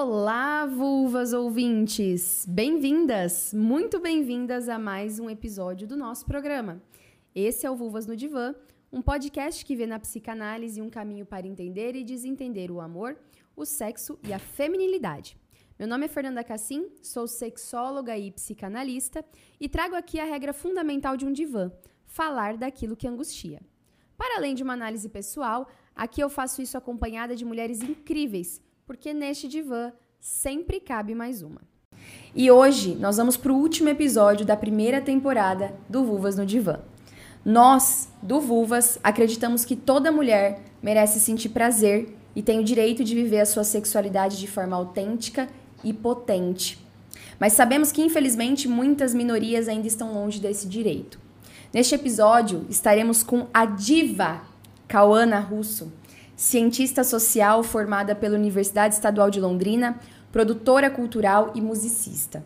Olá, vulvas ouvintes! Bem-vindas, muito bem-vindas a mais um episódio do nosso programa. Esse é o Vulvas no Divã, um podcast que vê na psicanálise um caminho para entender e desentender o amor, o sexo e a feminilidade. Meu nome é Fernanda Cassim, sou sexóloga e psicanalista e trago aqui a regra fundamental de um divã: falar daquilo que angustia. Para além de uma análise pessoal, aqui eu faço isso acompanhada de mulheres incríveis porque neste divã sempre cabe mais uma. E hoje nós vamos para o último episódio da primeira temporada do Vulvas no Divã. Nós, do Vulvas, acreditamos que toda mulher merece sentir prazer e tem o direito de viver a sua sexualidade de forma autêntica e potente. Mas sabemos que, infelizmente, muitas minorias ainda estão longe desse direito. Neste episódio, estaremos com a diva Cauana Russo, cientista social formada pela Universidade Estadual de Londrina, produtora cultural e musicista.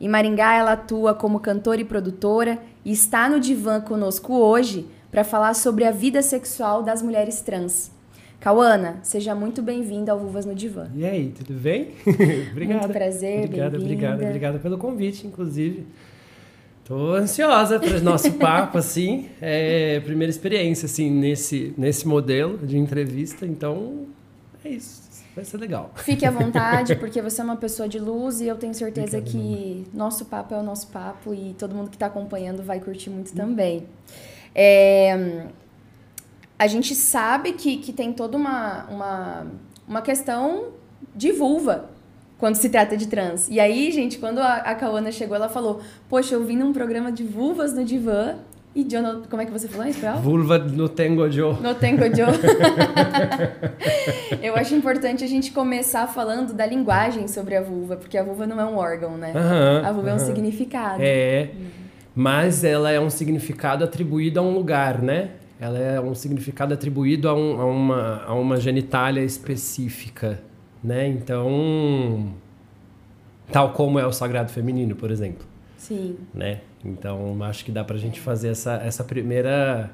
Em Maringá, ela atua como cantora e produtora e está no divã conosco hoje para falar sobre a vida sexual das mulheres trans. Cauana, seja muito bem-vinda ao Vulvas no Divã. E aí, tudo bem? obrigada. Muito prazer, Obrigada, obrigada, obrigada pelo convite, inclusive. Tô ansiosa para o nosso papo, assim. É primeira experiência, assim, nesse, nesse modelo de entrevista. Então, é isso. Vai ser legal. Fique à vontade, porque você é uma pessoa de luz e eu tenho certeza Obrigado, que nosso papo é o nosso papo e todo mundo que está acompanhando vai curtir muito também. É, a gente sabe que, que tem toda uma, uma, uma questão de vulva quando se trata de trans. E aí, gente, quando a, a Kawana chegou, ela falou: Poxa, eu vim num programa de vulvas no divã. E no, como é que você falou em espanhol? Vulva no tengo yo. No tengo yo. eu acho importante a gente começar falando da linguagem sobre a vulva, porque a vulva não é um órgão, né? a vulva é um significado. É, mas ela é um significado atribuído a um lugar, né? Ela é um significado atribuído a, um, a, uma, a uma genitália específica né? Então, tal como é o sagrado feminino, por exemplo. Sim. Né? Então, acho que dá pra gente fazer essa, essa primeira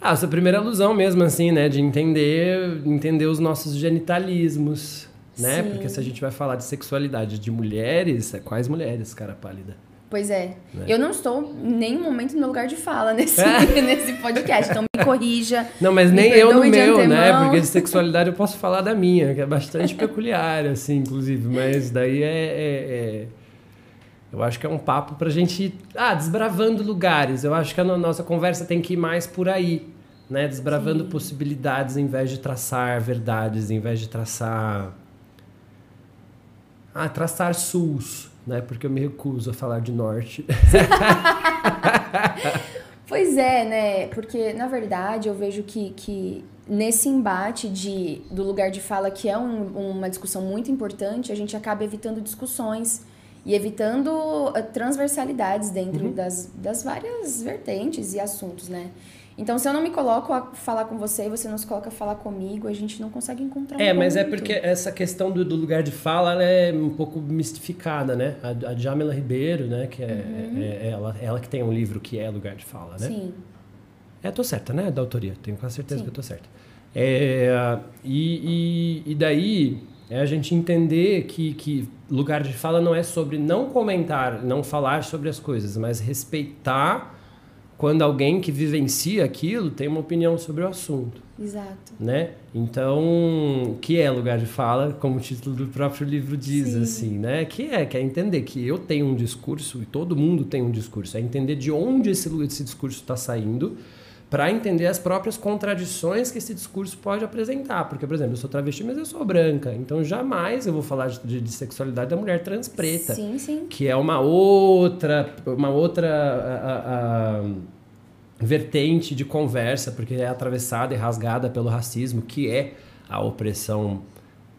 ah, essa primeira alusão mesmo assim, né, de entender, entender os nossos genitalismos, né? Sim. Porque se a gente vai falar de sexualidade de mulheres, é quais mulheres, cara pálida? Pois é. Né? Eu não estou em nenhum momento no lugar de fala nesse, nesse podcast, então me corrija. Não, mas nem eu no meu, né? Porque de sexualidade eu posso falar da minha, que é bastante peculiar, assim, inclusive. Mas daí é, é, é... Eu acho que é um papo pra gente ir ah, desbravando lugares. Eu acho que a nossa conversa tem que ir mais por aí, né? Desbravando Sim. possibilidades em vez de traçar verdades, em vez de traçar. Ah, traçar sus né? Porque eu me recuso a falar de norte. pois é, né? Porque, na verdade, eu vejo que, que nesse embate de, do lugar de fala, que é um, uma discussão muito importante, a gente acaba evitando discussões e evitando uh, transversalidades dentro uhum. das, das várias vertentes e assuntos, né? Então, se eu não me coloco a falar com você e você não se coloca a falar comigo, a gente não consegue encontrar um É, mas é porque essa questão do, do, lugar de fala ela é um pouco mistificada, né? A, a Jamila Ribeiro, né? Que é, uhum. é, é ela, ela que tem um livro que é lugar de fala, né? Sim. É, tô certa, né? Da autoria. Tenho quase certeza Sim. que eu tô certa. É, e, e, e daí é a gente entender que, que lugar de fala não é sobre não comentar, não falar sobre as coisas, mas respeitar quando alguém que vivencia aquilo tem uma opinião sobre o assunto. Exato. Né? Então, que é lugar de fala, como o título do próprio livro diz, Sim. assim, né? Que é, que é entender que eu tenho um discurso e todo mundo tem um discurso. É entender de onde esse, esse discurso está saindo para entender as próprias contradições que esse discurso pode apresentar. Porque, por exemplo, eu sou travesti, mas eu sou branca. Então, jamais eu vou falar de, de sexualidade da mulher trans preta. Sim, sim. Que é uma outra, uma outra a, a, vertente de conversa, porque é atravessada e rasgada pelo racismo, que é a opressão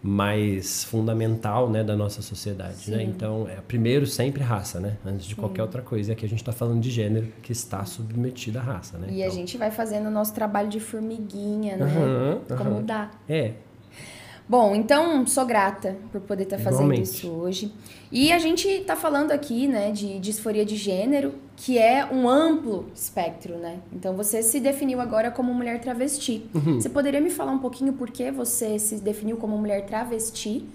mais fundamental né, da nossa sociedade. Né? Então, é primeiro sempre raça, né? Antes de Sim. qualquer outra coisa. E aqui a gente está falando de gênero que está submetido à raça. Né? E então... a gente vai fazendo o nosso trabalho de formiguinha, né? Uhum, Como uhum. dá. É. Bom, então sou grata por poder estar tá fazendo Igualmente. isso hoje. E a gente está falando aqui, né, de disforia de gênero, que é um amplo espectro, né? Então você se definiu agora como mulher travesti. Uhum. Você poderia me falar um pouquinho por que você se definiu como mulher travesti?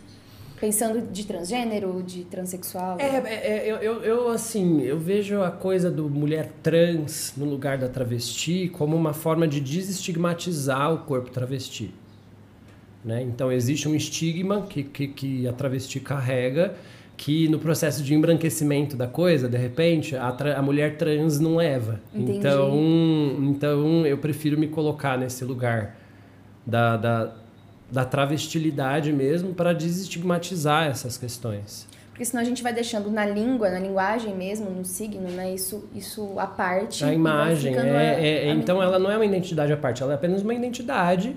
Pensando de transgênero, de transexual? É, é, é eu, eu, eu, assim, eu vejo a coisa do mulher trans no lugar da travesti como uma forma de desestigmatizar o corpo travesti. Né? Então, existe um estigma que, que, que a travesti carrega que no processo de embranquecimento da coisa, de repente, a, a mulher trans não leva. Entendi. Então, então, eu prefiro me colocar nesse lugar da, da da travestilidade mesmo para desestigmatizar essas questões. Porque senão a gente vai deixando na língua, na linguagem mesmo, no signo, né? Isso, isso a parte. A imagem. É, é, a, a então ela não é uma identidade à parte, ela é apenas uma identidade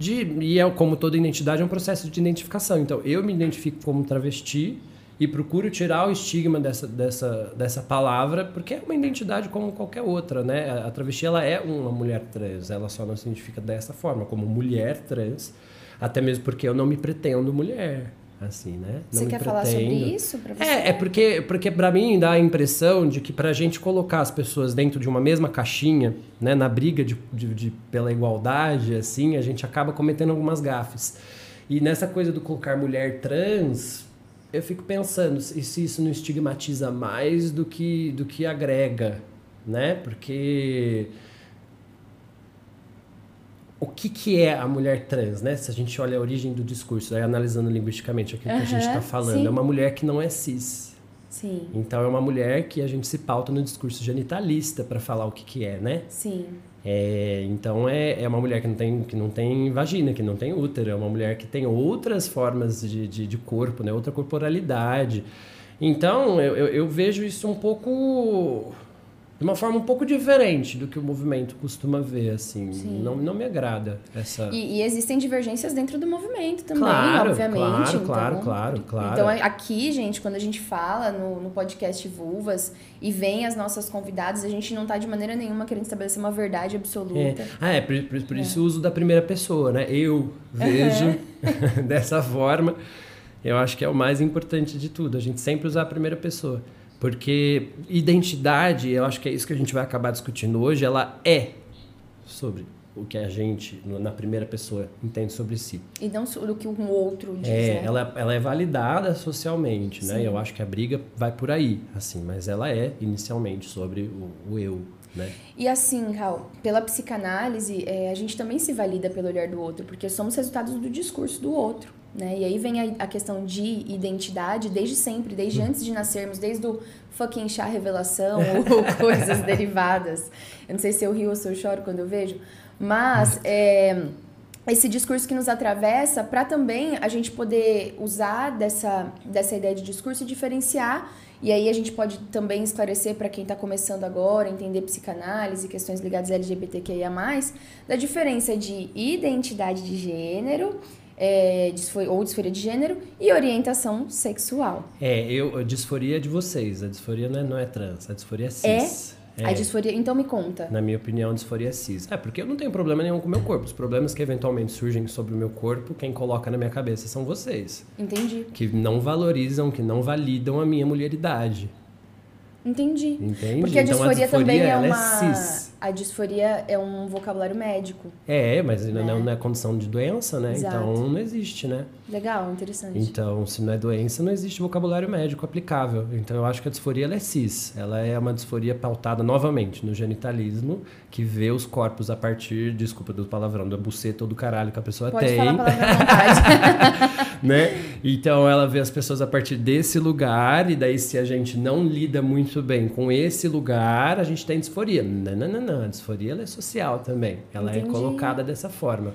de. E é, como toda identidade, é um processo de identificação. Então eu me identifico como travesti e procuro tirar o estigma dessa, dessa, dessa palavra, porque é uma identidade como qualquer outra, né? A travesti ela é uma mulher trans, ela só não se identifica dessa forma, como mulher trans até mesmo porque eu não me pretendo mulher. Assim, né? Não você quer pretendo. falar sobre isso pra você? É, é porque, porque para mim dá a impressão de que pra gente colocar as pessoas dentro de uma mesma caixinha, né, na briga de, de, de pela igualdade, assim, a gente acaba cometendo algumas gafes. E nessa coisa do colocar mulher trans, eu fico pensando se isso não estigmatiza mais do que, do que agrega, né? Porque o que, que é a mulher trans, né? Se a gente olha a origem do discurso, aí analisando linguisticamente aquilo uhum, que a gente está falando, sim. é uma mulher que não é cis. Sim. Então é uma mulher que a gente se pauta no discurso genitalista para falar o que, que é, né? Sim. É, então é, é uma mulher que não, tem, que não tem vagina, que não tem útero, é uma mulher que tem outras formas de, de, de corpo, né? outra corporalidade. Então eu, eu, eu vejo isso um pouco de uma forma um pouco diferente do que o movimento costuma ver, assim. Não, não me agrada essa... E, e, existem divergências dentro do movimento também, claro, obviamente. Claro, então, claro, claro, claro. Então, aqui, gente, quando a gente fala no, no podcast Vulvas e vem as nossas convidadas, a gente não está de maneira nenhuma querendo estabelecer uma verdade absoluta. É. Ah, é, por, por, por é. isso o uso da primeira pessoa, né? Eu vejo uhum. dessa forma. Eu acho que é o mais importante de tudo, a gente sempre usar a primeira pessoa. Porque identidade, eu acho que é isso que a gente vai acabar discutindo hoje, ela é sobre o que a gente, na primeira pessoa, entende sobre si. E não sobre o que um outro diz, é, né? ela, ela é validada socialmente, né? Sim. né? Eu acho que a briga vai por aí, assim. Mas ela é, inicialmente, sobre o, o eu, né? E assim, Cal, pela psicanálise, é, a gente também se valida pelo olhar do outro, porque somos resultados do discurso do outro. Né? E aí vem a, a, questão de identidade desde sempre, desde hum. antes de nascermos, desde o fucking chá revelação ou coisas derivadas. Eu não sei se eu rio ou se eu choro quando eu vejo, mas hum. é, esse discurso que nos atravessa para também a gente poder usar dessa, dessa ideia de discurso e diferenciar. E aí a gente pode também esclarecer para quem está começando agora, entender psicanálise, questões ligadas a LGBTQIA+, da diferença de identidade de gênero é, disforia, ou disforia de gênero e orientação sexual. É, eu, a disforia é de vocês, a disforia não é, não é trans, a disforia é cis. É? é? A disforia, então me conta. Na minha opinião, a disforia é cis. É, porque eu não tenho problema nenhum com o meu corpo. Os problemas que eventualmente surgem sobre o meu corpo, quem coloca na minha cabeça são vocês. Entendi. Que não valorizam, que não validam a minha mulheridade. Entendi. Entendi. Porque a disforia, então, a disforia também é uma. É cis. A disforia é um vocabulário médico. É, mas né? não é condição de doença, né? Exato. Então não existe, né? Legal, interessante. Então, se não é doença, não existe vocabulário médico aplicável. Então eu acho que a disforia é cis. Ela é uma disforia pautada novamente no genitalismo, que vê os corpos a partir, desculpa do palavrão, da buceta ou do caralho que a pessoa Pode tem. Falar vontade. né? Então ela vê as pessoas a partir desse lugar, e daí se a gente não lida muito bem com esse lugar, a gente tem disforia. Não, não, não. A disforia ela é social também. Ela é Entendi. é colocada dessa forma.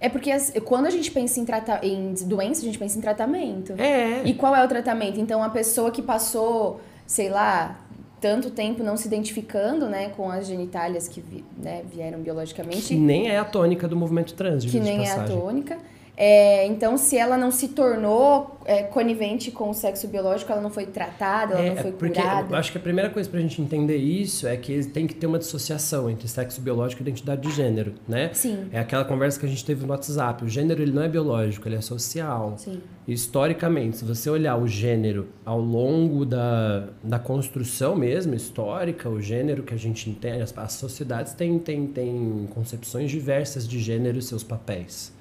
É porque quando a gente pensa em, trata em doença, a gente pensa em tratamento. É. E qual é o tratamento? Então, a pessoa que passou, sei lá, tanto tempo não se identificando né, com as genitálias que né, vieram biologicamente. Que nem é a tônica do movimento trans, Que nem é a tônica. É, então, se ela não se tornou é, conivente com o sexo biológico, ela não foi tratada, ela é, não foi porque curada. Acho que a primeira coisa para a gente entender isso é que tem que ter uma dissociação entre sexo biológico e identidade de gênero, né? Sim. É aquela conversa que a gente teve no WhatsApp. O gênero ele não é biológico, ele é social. Sim. Historicamente, se você olhar o gênero ao longo da, da construção mesmo, histórica, o gênero que a gente entende, as, as sociedades têm, têm, têm concepções diversas de gênero e seus papéis.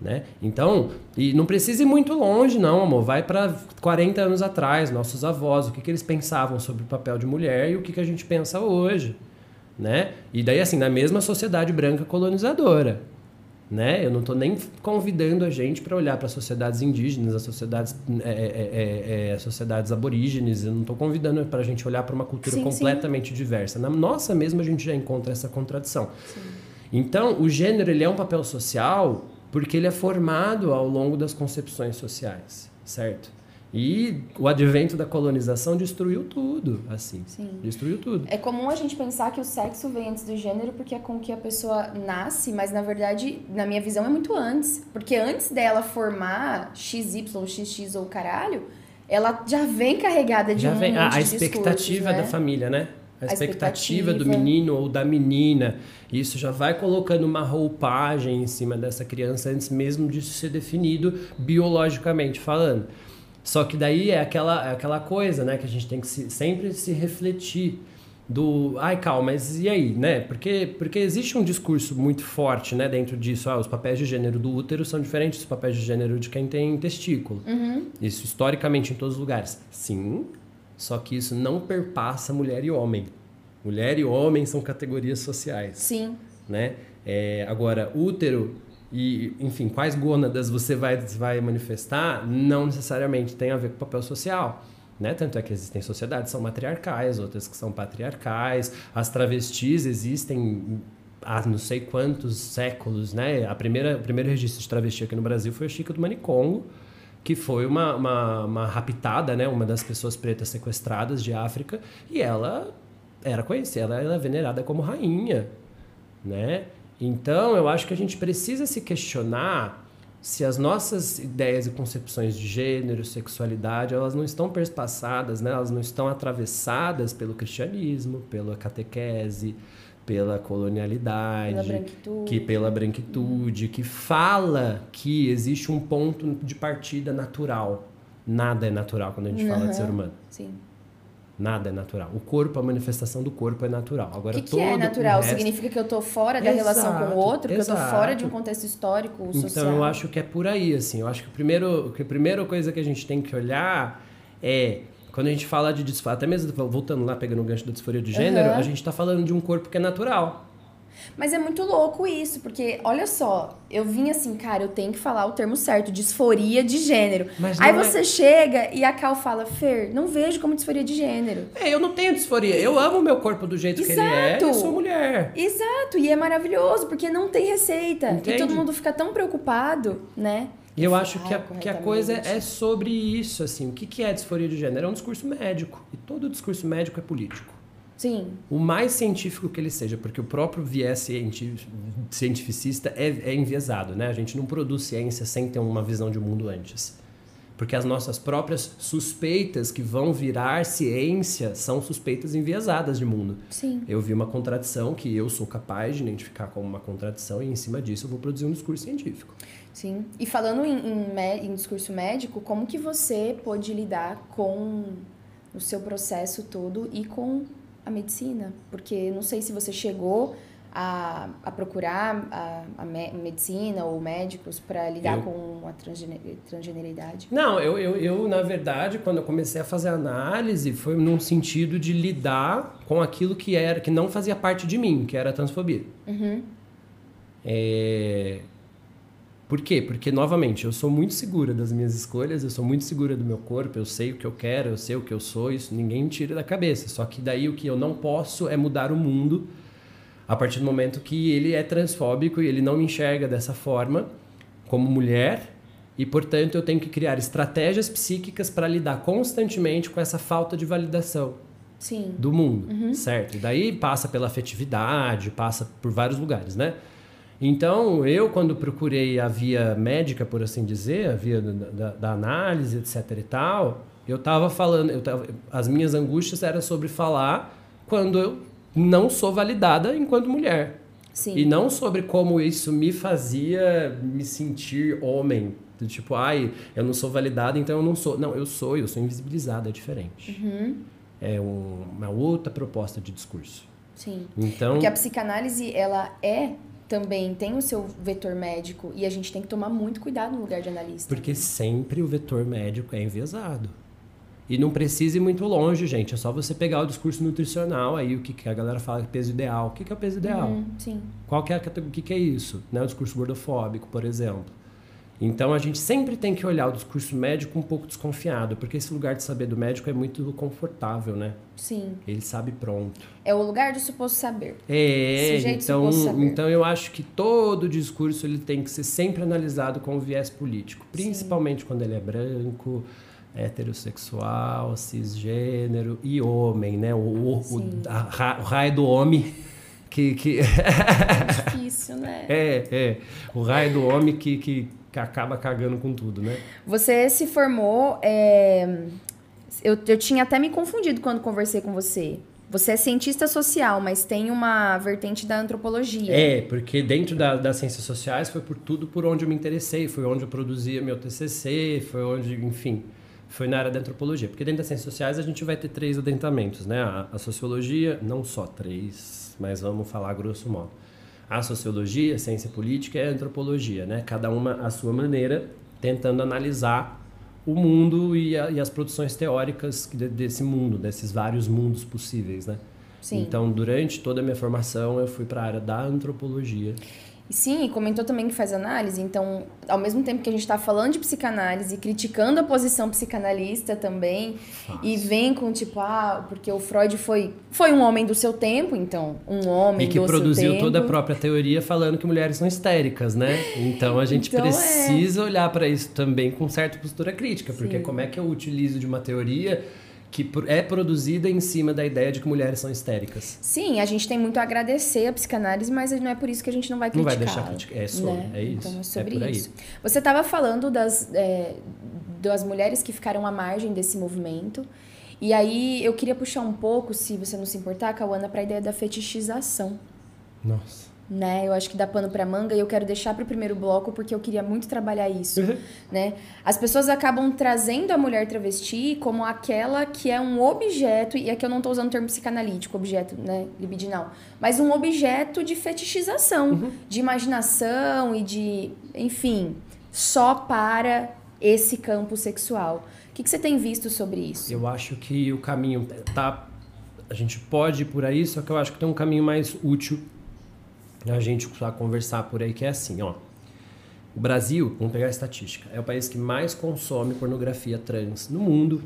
Né? Então, e não precisa ir muito longe, não, amor. Vai para 40 anos atrás, nossos avós, o que, que eles pensavam sobre o papel de mulher e o que, que a gente pensa hoje. Né? E daí, assim, na mesma sociedade branca colonizadora. Né? Eu não estou nem convidando a gente para olhar para as sociedades indígenas, as sociedades, é, é, é, é sociedades aborígenes. Eu não estou convidando para a gente olhar para uma cultura sim, completamente sim. diversa. Na nossa mesma a gente já encontra essa contradição. Sim. Então, o gênero ele é um papel social porque ele é formado ao longo das concepções sociais, certo? E o advento da colonização destruiu tudo, assim. Sim. Destruiu tudo. É comum a gente pensar que o sexo vem antes do gênero porque é com que a pessoa nasce, mas na verdade, na minha visão, é muito antes. Porque antes dela formar XY, XX ou caralho, ela já vem carregada de já um vem, a, a expectativa né? da família, né? A, expectativa, expectativa do menino ou da menina. Isso já vai colocando uma roupagem em cima dessa criança antes mesmo de ser definido biologicamente falando. Só que daí é aquela, é aquela coisa, né, que a gente tem que se, sempre se refletir do, ai, calma, mas e aí, né? Porque, porque existe um discurso muito forte, né, dentro disso, ah, os papéis de gênero do útero são diferentes dos papéis de gênero de quem tem testículo. Uhum. Isso historicamente em todos os lugares. Sim, só que isso não perpassa mulher e homem. Mulher e homem são categorias sociais. Sim. Né? É, agora, útero e, enfim, quais gônadas você vai, vai manifestar não necessariamente tem a ver com papel social. Né? Tanto é que existem sociedades que são matriarcais, outras que são patriarcais. As travestis existem há não sei quantos séculos, né? A primeira, o primeiro registro de travesti aqui no Brasil foi o Chico do Manicongo, que foi uma, uma, uma raptada, né? Uma das pessoas pretas sequestradas de África e ela era conhecida, ela era venerada como rainha, né? Então, eu acho que a gente precisa se questionar se as nossas ideias e concepções de gênero, sexualidade, elas não estão perspassadas, né? Elas não estão atravessadas pelo cristianismo, pela catequese, pela colonialidade, pela branquitude. que pela branquitude, que fala que existe um ponto de partida natural. Nada é natural quando a gente uhum. fala de ser humano. Sim. Nada é natural. O corpo, a manifestação do corpo é natural. Agora, o que, que é natural? Resto... Significa que eu estou fora da exato, relação com o outro, que exato. eu estou fora de um contexto histórico, então, social. Então, eu acho que é por aí, assim. Eu acho que, o primeiro, que a primeira coisa que a gente tem que olhar é quando a gente fala de disforia, até mesmo voltando lá, pegando o gancho da disforia de gênero, uhum. a gente está falando de um corpo que é natural. Mas é muito louco isso, porque olha só, eu vim assim, cara, eu tenho que falar o termo certo, disforia de gênero. Aí é você é... chega e a Cal fala, Fer, não vejo como disforia de gênero. É, eu não tenho disforia. Eu amo o meu corpo do jeito Exato. que ele é. Eu sou mulher. Exato, e é maravilhoso, porque não tem receita. Entende? E todo mundo fica tão preocupado, né? E eu acho que a, que a coisa é sobre isso, assim. O que, que é disforia de gênero? É um discurso médico. E todo discurso médico é político. Sim. O mais científico que ele seja, porque o próprio viés cientificista é, é enviesado, né? A gente não produz ciência sem ter uma visão de mundo antes. Porque as nossas próprias suspeitas que vão virar ciência são suspeitas enviesadas de mundo. Sim. Eu vi uma contradição que eu sou capaz de identificar como uma contradição e em cima disso eu vou produzir um discurso científico. Sim. E falando em, em, em discurso médico, como que você pôde lidar com o seu processo todo e com a medicina? Porque não sei se você chegou a, a procurar a, a me, medicina ou médicos para lidar eu... com a transgeneridade? Não, eu, eu, eu, na verdade, quando eu comecei a fazer análise, foi num sentido de lidar com aquilo que era que não fazia parte de mim, que era a transfobia. Uhum. É... Por quê? Porque, novamente, eu sou muito segura das minhas escolhas, eu sou muito segura do meu corpo, eu sei o que eu quero, eu sei o que eu sou, isso ninguém me tira da cabeça. Só que daí o que eu não posso é mudar o mundo a partir do momento que ele é transfóbico e ele não me enxerga dessa forma como mulher e, portanto, eu tenho que criar estratégias psíquicas para lidar constantemente com essa falta de validação Sim. do mundo, uhum. certo? E daí passa pela afetividade, passa por vários lugares, né? Então, eu, quando procurei a via médica, por assim dizer, a via da, da análise, etc e tal, eu estava falando, eu tava, as minhas angústias eram sobre falar quando eu não sou validada enquanto mulher. Sim. E não sobre como isso me fazia me sentir homem. Tipo, ai, eu não sou validada, então eu não sou. Não, eu sou, eu sou invisibilizada, é diferente. Uhum. É um, uma outra proposta de discurso. Sim. Então, Porque a psicanálise, ela é também tem o seu vetor médico e a gente tem que tomar muito cuidado no lugar de analista. Porque sempre o vetor médico é enviesado. E não precisa ir muito longe, gente. É só você pegar o discurso nutricional, aí o que, que a galera fala que é peso ideal. O que, que é o peso ideal? Uhum, sim. Qual que é, o que, que é isso? Né? O discurso gordofóbico, por exemplo. Então a gente sempre tem que olhar o discurso médico um pouco desconfiado, porque esse lugar de saber do médico é muito confortável, né? Sim. Ele sabe pronto. É o lugar do suposto saber. É, então, saber. então eu acho que todo discurso ele tem que ser sempre analisado com o viés político, principalmente Sim. quando ele é branco, heterossexual, cisgênero e homem, né? O, o, o, a, o raio do homem que, que... É difícil, né? É, é. O raio do homem que, que que acaba cagando com tudo, né? Você se formou. É... Eu, eu tinha até me confundido quando conversei com você. Você é cientista social, mas tem uma vertente da antropologia. É, porque dentro da, das ciências sociais foi por tudo por onde eu me interessei, foi onde eu produzia meu TCC, foi onde, enfim, foi na área da antropologia. Porque dentro das ciências sociais a gente vai ter três adentramentos, né? A, a sociologia, não só três, mas vamos falar grosso modo a sociologia, a ciência política e a antropologia, né? Cada uma à sua maneira, tentando analisar o mundo e, a, e as produções teóricas de, desse mundo, desses vários mundos possíveis, né? Sim. Então, durante toda a minha formação, eu fui para a área da antropologia. Sim, comentou também que faz análise, então, ao mesmo tempo que a gente está falando de psicanálise, criticando a posição psicanalista também, Fácil. e vem com tipo, ah, porque o Freud foi, foi um homem do seu tempo, então, um homem do seu tempo. E que produziu toda a própria teoria falando que mulheres são histéricas, né? Então a gente então, é. precisa é... olhar para isso também com certa postura crítica, porque Sim. como é que eu utilizo de uma teoria que é produzida em cima da ideia de que mulheres são histéricas. Sim, a gente tem muito a agradecer a psicanálise, mas não é por isso que a gente não vai criticar. Não vai deixar criticar. É sobre, né? é isso. Então é sobre é isso. Você estava falando das, é, das mulheres que ficaram à margem desse movimento. E aí eu queria puxar um pouco, se você não se importar, Cauana, para a ideia da fetichização. Nossa né? Eu acho que dá pano para manga e eu quero deixar para o primeiro bloco porque eu queria muito trabalhar isso, uhum. né? As pessoas acabam trazendo a mulher travesti como aquela que é um objeto e aqui eu não estou usando o termo psicanalítico, objeto, né, libidinal, mas um objeto de fetichização, uhum. de imaginação e de, enfim, só para esse campo sexual. O que, que você tem visto sobre isso? Eu acho que o caminho tá a gente pode ir por aí, só que eu acho que tem um caminho mais útil a gente precisa conversar por aí que é assim, ó. O Brasil, vamos pegar a estatística, é o país que mais consome pornografia trans no mundo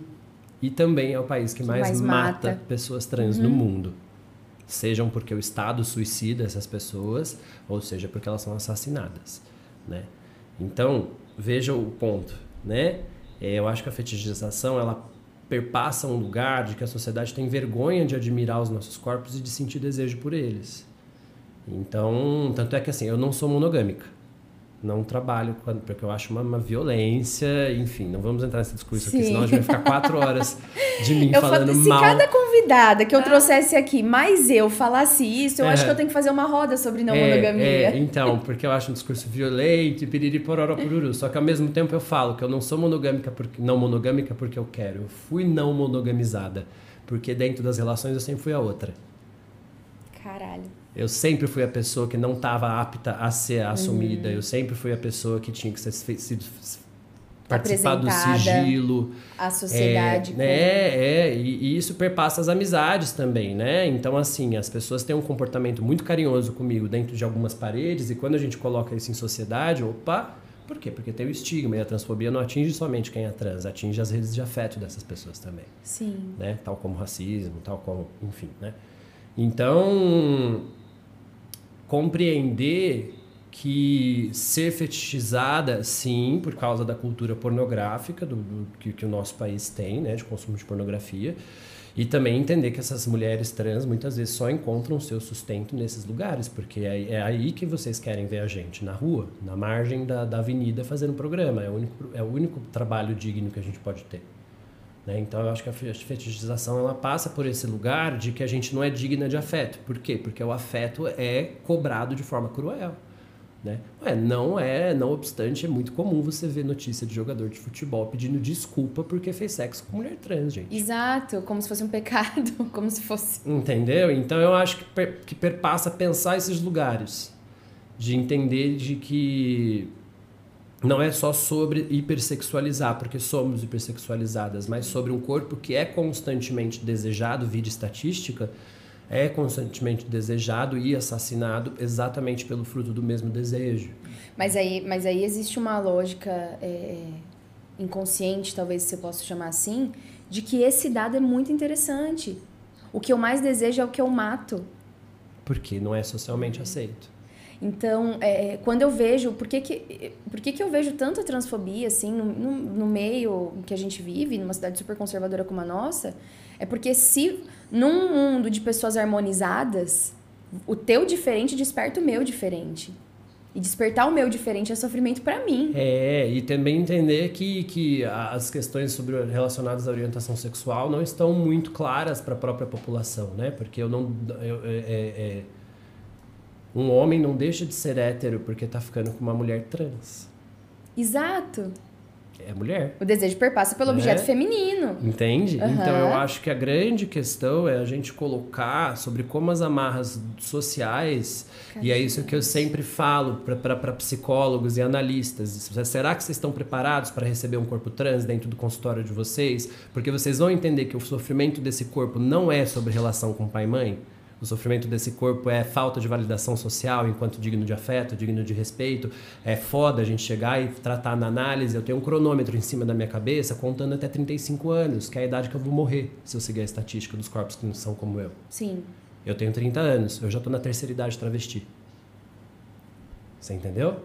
e também é o país que, que mais, mais, mata, mata pessoas trans uhum. no mundo. Sejam porque o Estado suicida essas pessoas, ou seja, porque elas são assassinadas, né? Então, veja o ponto, né? É, eu acho que a fetichização, ela perpassa um lugar de que a sociedade tem vergonha de admirar os nossos corpos e de sentir desejo por eles. Então, tanto é que assim, eu não sou monogâmica. Não trabalho, quando, porque eu acho uma, uma violência, enfim, não vamos entrar nesse discurso Sim. aqui, senão a gente vai ficar quatro horas de mim eu falando falo, mal. Se cada convidada que eu ah. trouxesse aqui, mais eu falasse isso, eu é. acho que eu tenho que fazer uma roda sobre não é, monogamia. É, então, porque eu acho um discurso violento, piriri pororó pururu. Só que ao mesmo tempo eu falo que eu não sou monogâmica porque não monogâmica porque eu quero. Eu fui não monogamizada, porque dentro das relações eu sempre fui a outra. Caralho. Eu sempre fui a pessoa que não estava apta a ser assumida. Uhum. Eu sempre fui a pessoa que tinha que ser sido participar do sigilo. A sociedade. É, né? é e, e, isso perpassa as amizades também, né? Então, assim, as pessoas têm um comportamento muito carinhoso comigo dentro de algumas paredes e quando a gente coloca isso em sociedade, opa, por quê? Porque tem o estigma e a transfobia não atinge somente quem é trans, atinge as redes de afeto dessas pessoas também. Sim. Né? Tal como racismo, tal como, enfim, né? Então, compreender que ser fetichizada, sim, por causa da cultura pornográfica do, do que, que, o nosso país tem, né, de consumo de pornografia, e também entender que essas mulheres trans muitas vezes só encontram seu sustento nesses lugares, porque é, é aí que vocês querem ver a gente, na rua, na margem da, da avenida fazendo programa. É o, único, é o único trabalho digno que a gente pode ter. Né? Então eu acho que a fetichização ela passa por esse lugar de que a gente não é digna de afeto. Por quê? Porque o afeto é cobrado de forma cruel. Né? Ué, não é, não obstante, é muito comum você ver notícia de jogador de futebol pedindo desculpa porque fez sexo com mulher trans, gente. Exato, como se fosse um pecado, como se fosse. Entendeu? Então eu acho que, per, que perpassa pensar esses lugares. de entender de que não é só sobre hipersexualizar, porque somos hipersexualizadas, mas sobre um corpo que é constantemente desejado, vida estatística, é constantemente desejado e assassinado exatamente pelo fruto do mesmo desejo. Mas aí, mas aí existe uma lógica é, inconsciente, talvez você possa chamar assim, de que esse dado é muito interessante. O que eu mais desejo é o que eu mato. Porque não é socialmente aceito. Então, é, quando eu vejo, por que que, por que que eu vejo tanta transfobia, assim, no, no, no meio que a gente vive, numa cidade super conservadora como a nossa, é porque se num mundo de pessoas harmonizadas, o teu diferente desperta o meu diferente. E despertar o meu diferente é sofrimento para mim. É, e também entender que, que as questões sobre relacionadas à orientação sexual não estão muito claras para a própria população, né? Porque eu não. Eu, é, é, é, um homem não deixa de ser hétero porque tá ficando com uma mulher trans. Exato é mulher. O desejo perpassa pelo né? objeto feminino. Entende? Uhum. Então eu acho que a grande questão é a gente colocar sobre como as amarras sociais, Caramba. e é isso que eu sempre falo para psicólogos e analistas. Será que vocês estão preparados para receber um corpo trans dentro do consultório de vocês? Porque vocês vão entender que o sofrimento desse corpo não é sobre relação com pai e mãe o sofrimento desse corpo é falta de validação social enquanto digno de afeto, digno de respeito. É foda a gente chegar e tratar na análise. Eu tenho um cronômetro em cima da minha cabeça contando até 35 anos, que é a idade que eu vou morrer se eu seguir a estatística dos corpos que não são como eu. Sim. Eu tenho 30 anos, eu já estou na terceira idade travesti. Você entendeu?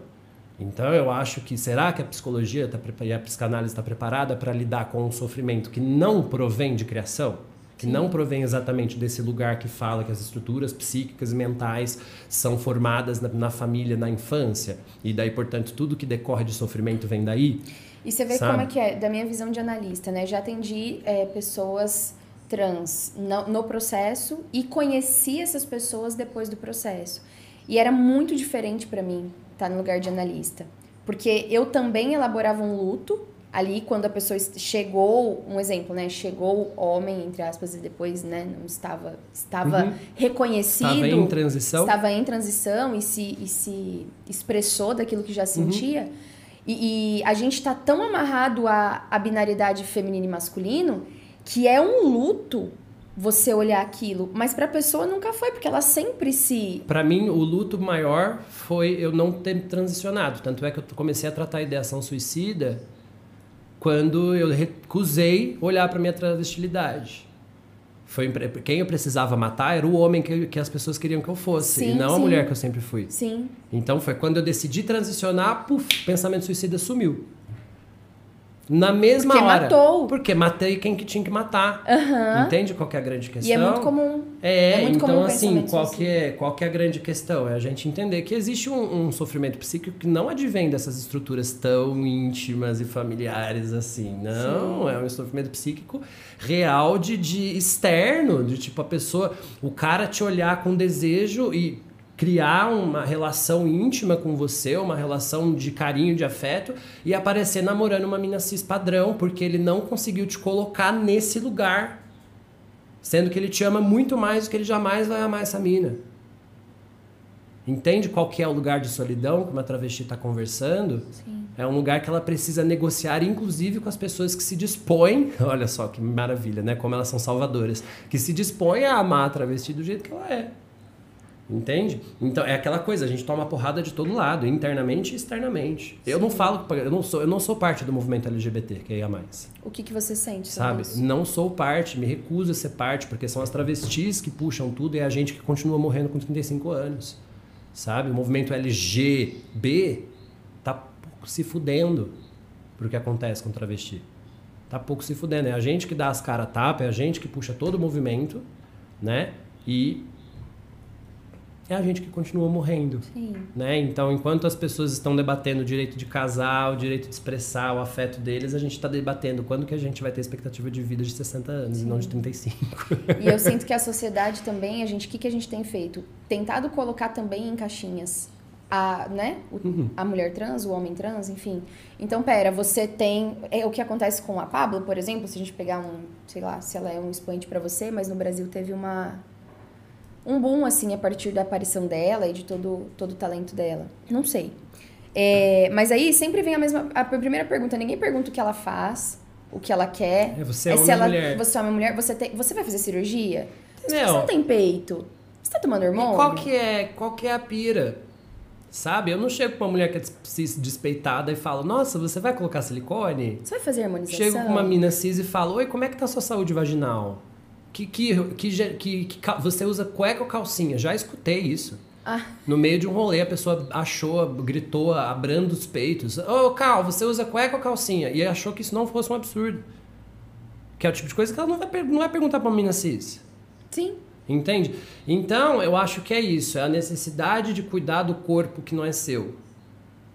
Então eu acho que será que a psicologia tá, e a psicanálise está preparada para lidar com um sofrimento que não provém de criação? Que não provém exatamente desse lugar que fala que as estruturas psíquicas e mentais são formadas na, na, família, na infância, e daí, portanto, tudo que decorre de sofrimento vem daí. E você vê sabe? como é que é, da minha visão de analista, né? Já atendi é, pessoas trans no, no processo e conheci essas pessoas depois do processo. E era muito diferente para mim estar tá no lugar de analista. Porque eu também elaborava um luto, ali quando a pessoa chegou, um exemplo, né, chegou o homem entre aspas e depois, né, não estava estava uhum. reconhecido, estava em transição, estava em transição e se e se expressou daquilo que já uhum. sentia. Uhum. E, e, a gente está tão amarrado à, à binaridade feminino e masculino que é um luto você olhar aquilo, mas para a pessoa nunca foi, porque ela sempre se. Para mim, o luto maior foi eu não ter transicionado. Tanto é que eu comecei a tratar a ideação suicida quando eu recusei olhar para minha travestilidade. Foi quem eu precisava matar era o homem que, que as pessoas queriam que eu fosse sim, e não sim. a mulher que eu sempre fui. Sim. Então foi quando eu decidi transicionar, puf, pensamento suicida sumiu. Na mesma porque hora. matou. Porque matei quem que tinha que matar. Uhum. Entende qual é a grande questão? E é muito comum. É, é muito então comum assim, qual que, é, qual que é a grande questão? É a gente entender que existe um, um, sofrimento psíquico que não advém dessas estruturas tão íntimas e familiares assim. Não, Sim. é um sofrimento psíquico real de, de externo, de tipo a pessoa, o cara te olhar com desejo e criar uma relação íntima com você, uma relação de carinho, de afeto, e aparecer namorando uma mina cis padrão, porque ele não conseguiu te colocar nesse lugar. Sendo que ele te ama muito mais do que ele jamais vai amar essa mina. Entende qual que é o lugar de solidão que uma travesti está conversando? Sim. É um lugar que ela precisa negociar, inclusive com as pessoas que se dispõem, olha só que maravilha, né? Como elas são salvadoras, que se dispõem a amar a travesti do jeito que ela é. Entende? Então é aquela coisa, a gente toma porrada de todo lado, internamente e externamente. Sim. Eu não falo, eu não sou, eu não sou parte do movimento LGBT, que é a mais. O que, que você sente? Sabe? Isso? Não sou parte, me recuso a ser parte, porque são as travestis que puxam tudo e é a gente que continua morrendo com 35 anos. Sabe? O movimento LGB tá pouco se fudendo pro que acontece com travesti. Tá pouco se fudendo. É a gente que dá as caras tapa, é a gente que puxa todo o movimento, né? E é a gente que continua morrendo. Sim. Né? Então, enquanto as pessoas estão debatendo o direito de casar, o direito de expressar o afeto deles, a gente está debatendo quando que a gente vai ter expectativa de vida de 60 anos Sim. e não de 35. E eu sinto que a sociedade também, a gente, o que, que a gente tem feito? Tentado colocar também em caixinhas a, né? O, uhum. a mulher trans, o homem trans, enfim. Então, pera, você tem. É o que acontece com a Pablo, por exemplo, se a gente pegar um, sei lá, se ela é um expoente para você, mas no Brasil teve uma um boom, assim, a partir da aparição dela e de todo, todo o talento dela. Não sei. É, mas aí sempre vem a mesma. A primeira pergunta: ninguém pergunta o que ela faz, o que ela quer. É, você é, é uma ela, mulher. Você é uma mulher, você, tem, você vai fazer cirurgia? Não. você não tem peito? Você tá tomando E hormônio? qual que é, qual que é a pira? Sabe? Eu não chego pra uma mulher que é despeitada e falo, nossa, você vai colocar silicone? Você vai fazer harmonização? Chego com uma mina cis e falo, oi, como é que tá a sua saúde vaginal? Que, que, que, que, que você usa cueca ou calcinha? Já escutei isso. Ah. No meio de um rolê, a pessoa achou, gritou, abrando os peitos. Ô, Cal, você usa cueca ou calcinha? E achou que isso não fosse um absurdo. Que é o tipo de coisa que ela não vai, não vai perguntar pra uma mina cis. Sim. Entende? Então, eu acho que é isso. É a necessidade de cuidar do corpo que não é seu.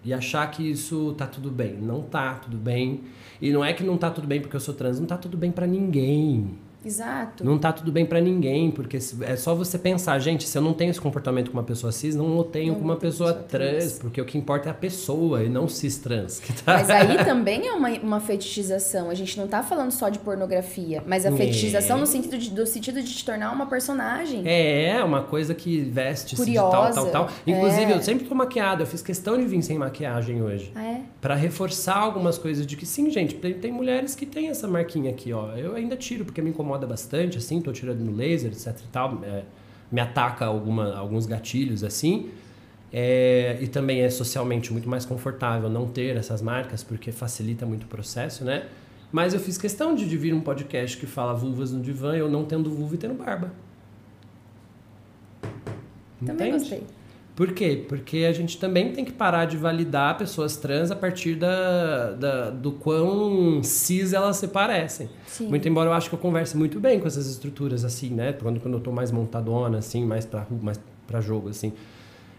E achar que isso tá tudo bem. Não tá tudo bem. E não é que não tá tudo bem porque eu sou trans. Não tá tudo bem pra ninguém. Exato. Não tá tudo bem pra ninguém. Porque é só você pensar, gente, se eu não tenho esse comportamento com uma pessoa cis, não o tenho Não com uma pessoa pessoa trans. trans. Porque o que importa é a pessoa e não cis trans. Tá... Mas aí também é uma, uma fetichização. A gente não tá falando só de pornografia, mas a É. fetichização no sentido de, do sentido de te tornar uma personagem. É, uma coisa que veste de tal, tal, tal. Inclusive, é. eu sempre tô maquiada. Eu fiz questão de vir sem maquiagem hoje. Ah, é? Pra reforçar algumas coisas de que sim, gente, tem, tem mulheres que têm essa marquinha aqui, ó. Eu ainda tiro porque me incomoda bastante, assim, tô tirando no laser, etc e tal. é, me ataca alguma, alguns gatilhos, assim. É, e também é socialmente muito mais confortável não ter essas marcas porque facilita muito o processo, né? Mas eu fiz questão de, de vir um podcast que fala vulvas no divã, eu não tendo vulva e tendo barba. Também Entende? gostei. Por quê? Porque a gente também tem que parar de validar pessoas trans a partir da, da- do quão cis elas se parecem. Sim. Muito embora eu acho que eu converse muito bem com essas estruturas assim, né? Quando, quando eu tô mais montadona, assim, mais pra, mais pra jogo, assim.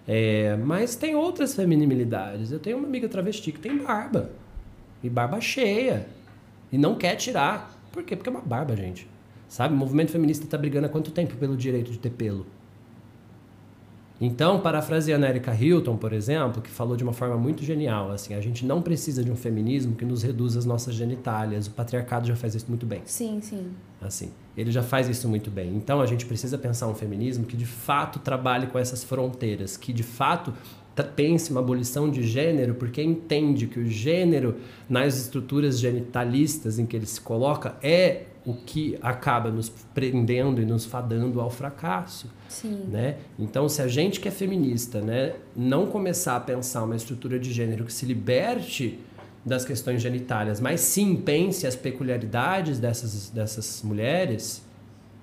É, mas tem outras feminilidades. Eu tenho uma amiga travesti que tem barba. E barba cheia. E não quer tirar. Por quê? Porque é uma barba, gente. Sabe? O movimento feminista tá brigando há quanto tempo pelo direito de ter pelo? Então, parafraseando a Erika Hilton, por exemplo, que falou de uma forma muito genial, assim, a gente não precisa de um feminismo que nos reduza as nossas genitálias. O patriarcado já faz isso muito bem. Sim, sim. Assim, ele já faz isso muito bem. Então, a gente precisa pensar um feminismo que de fato trabalhe com essas fronteiras, que de fato pense uma abolição de gênero, porque entende que o gênero nas estruturas genitalistas em que ele se coloca é o que acaba nos prendendo e nos fadando ao fracasso Sim. né? Então, se a gente que é feminista, né, não começar a pensar uma estrutura de gênero que se liberte das questões genitálias, mas sim pense as peculiaridades dessas, dessas mulheres,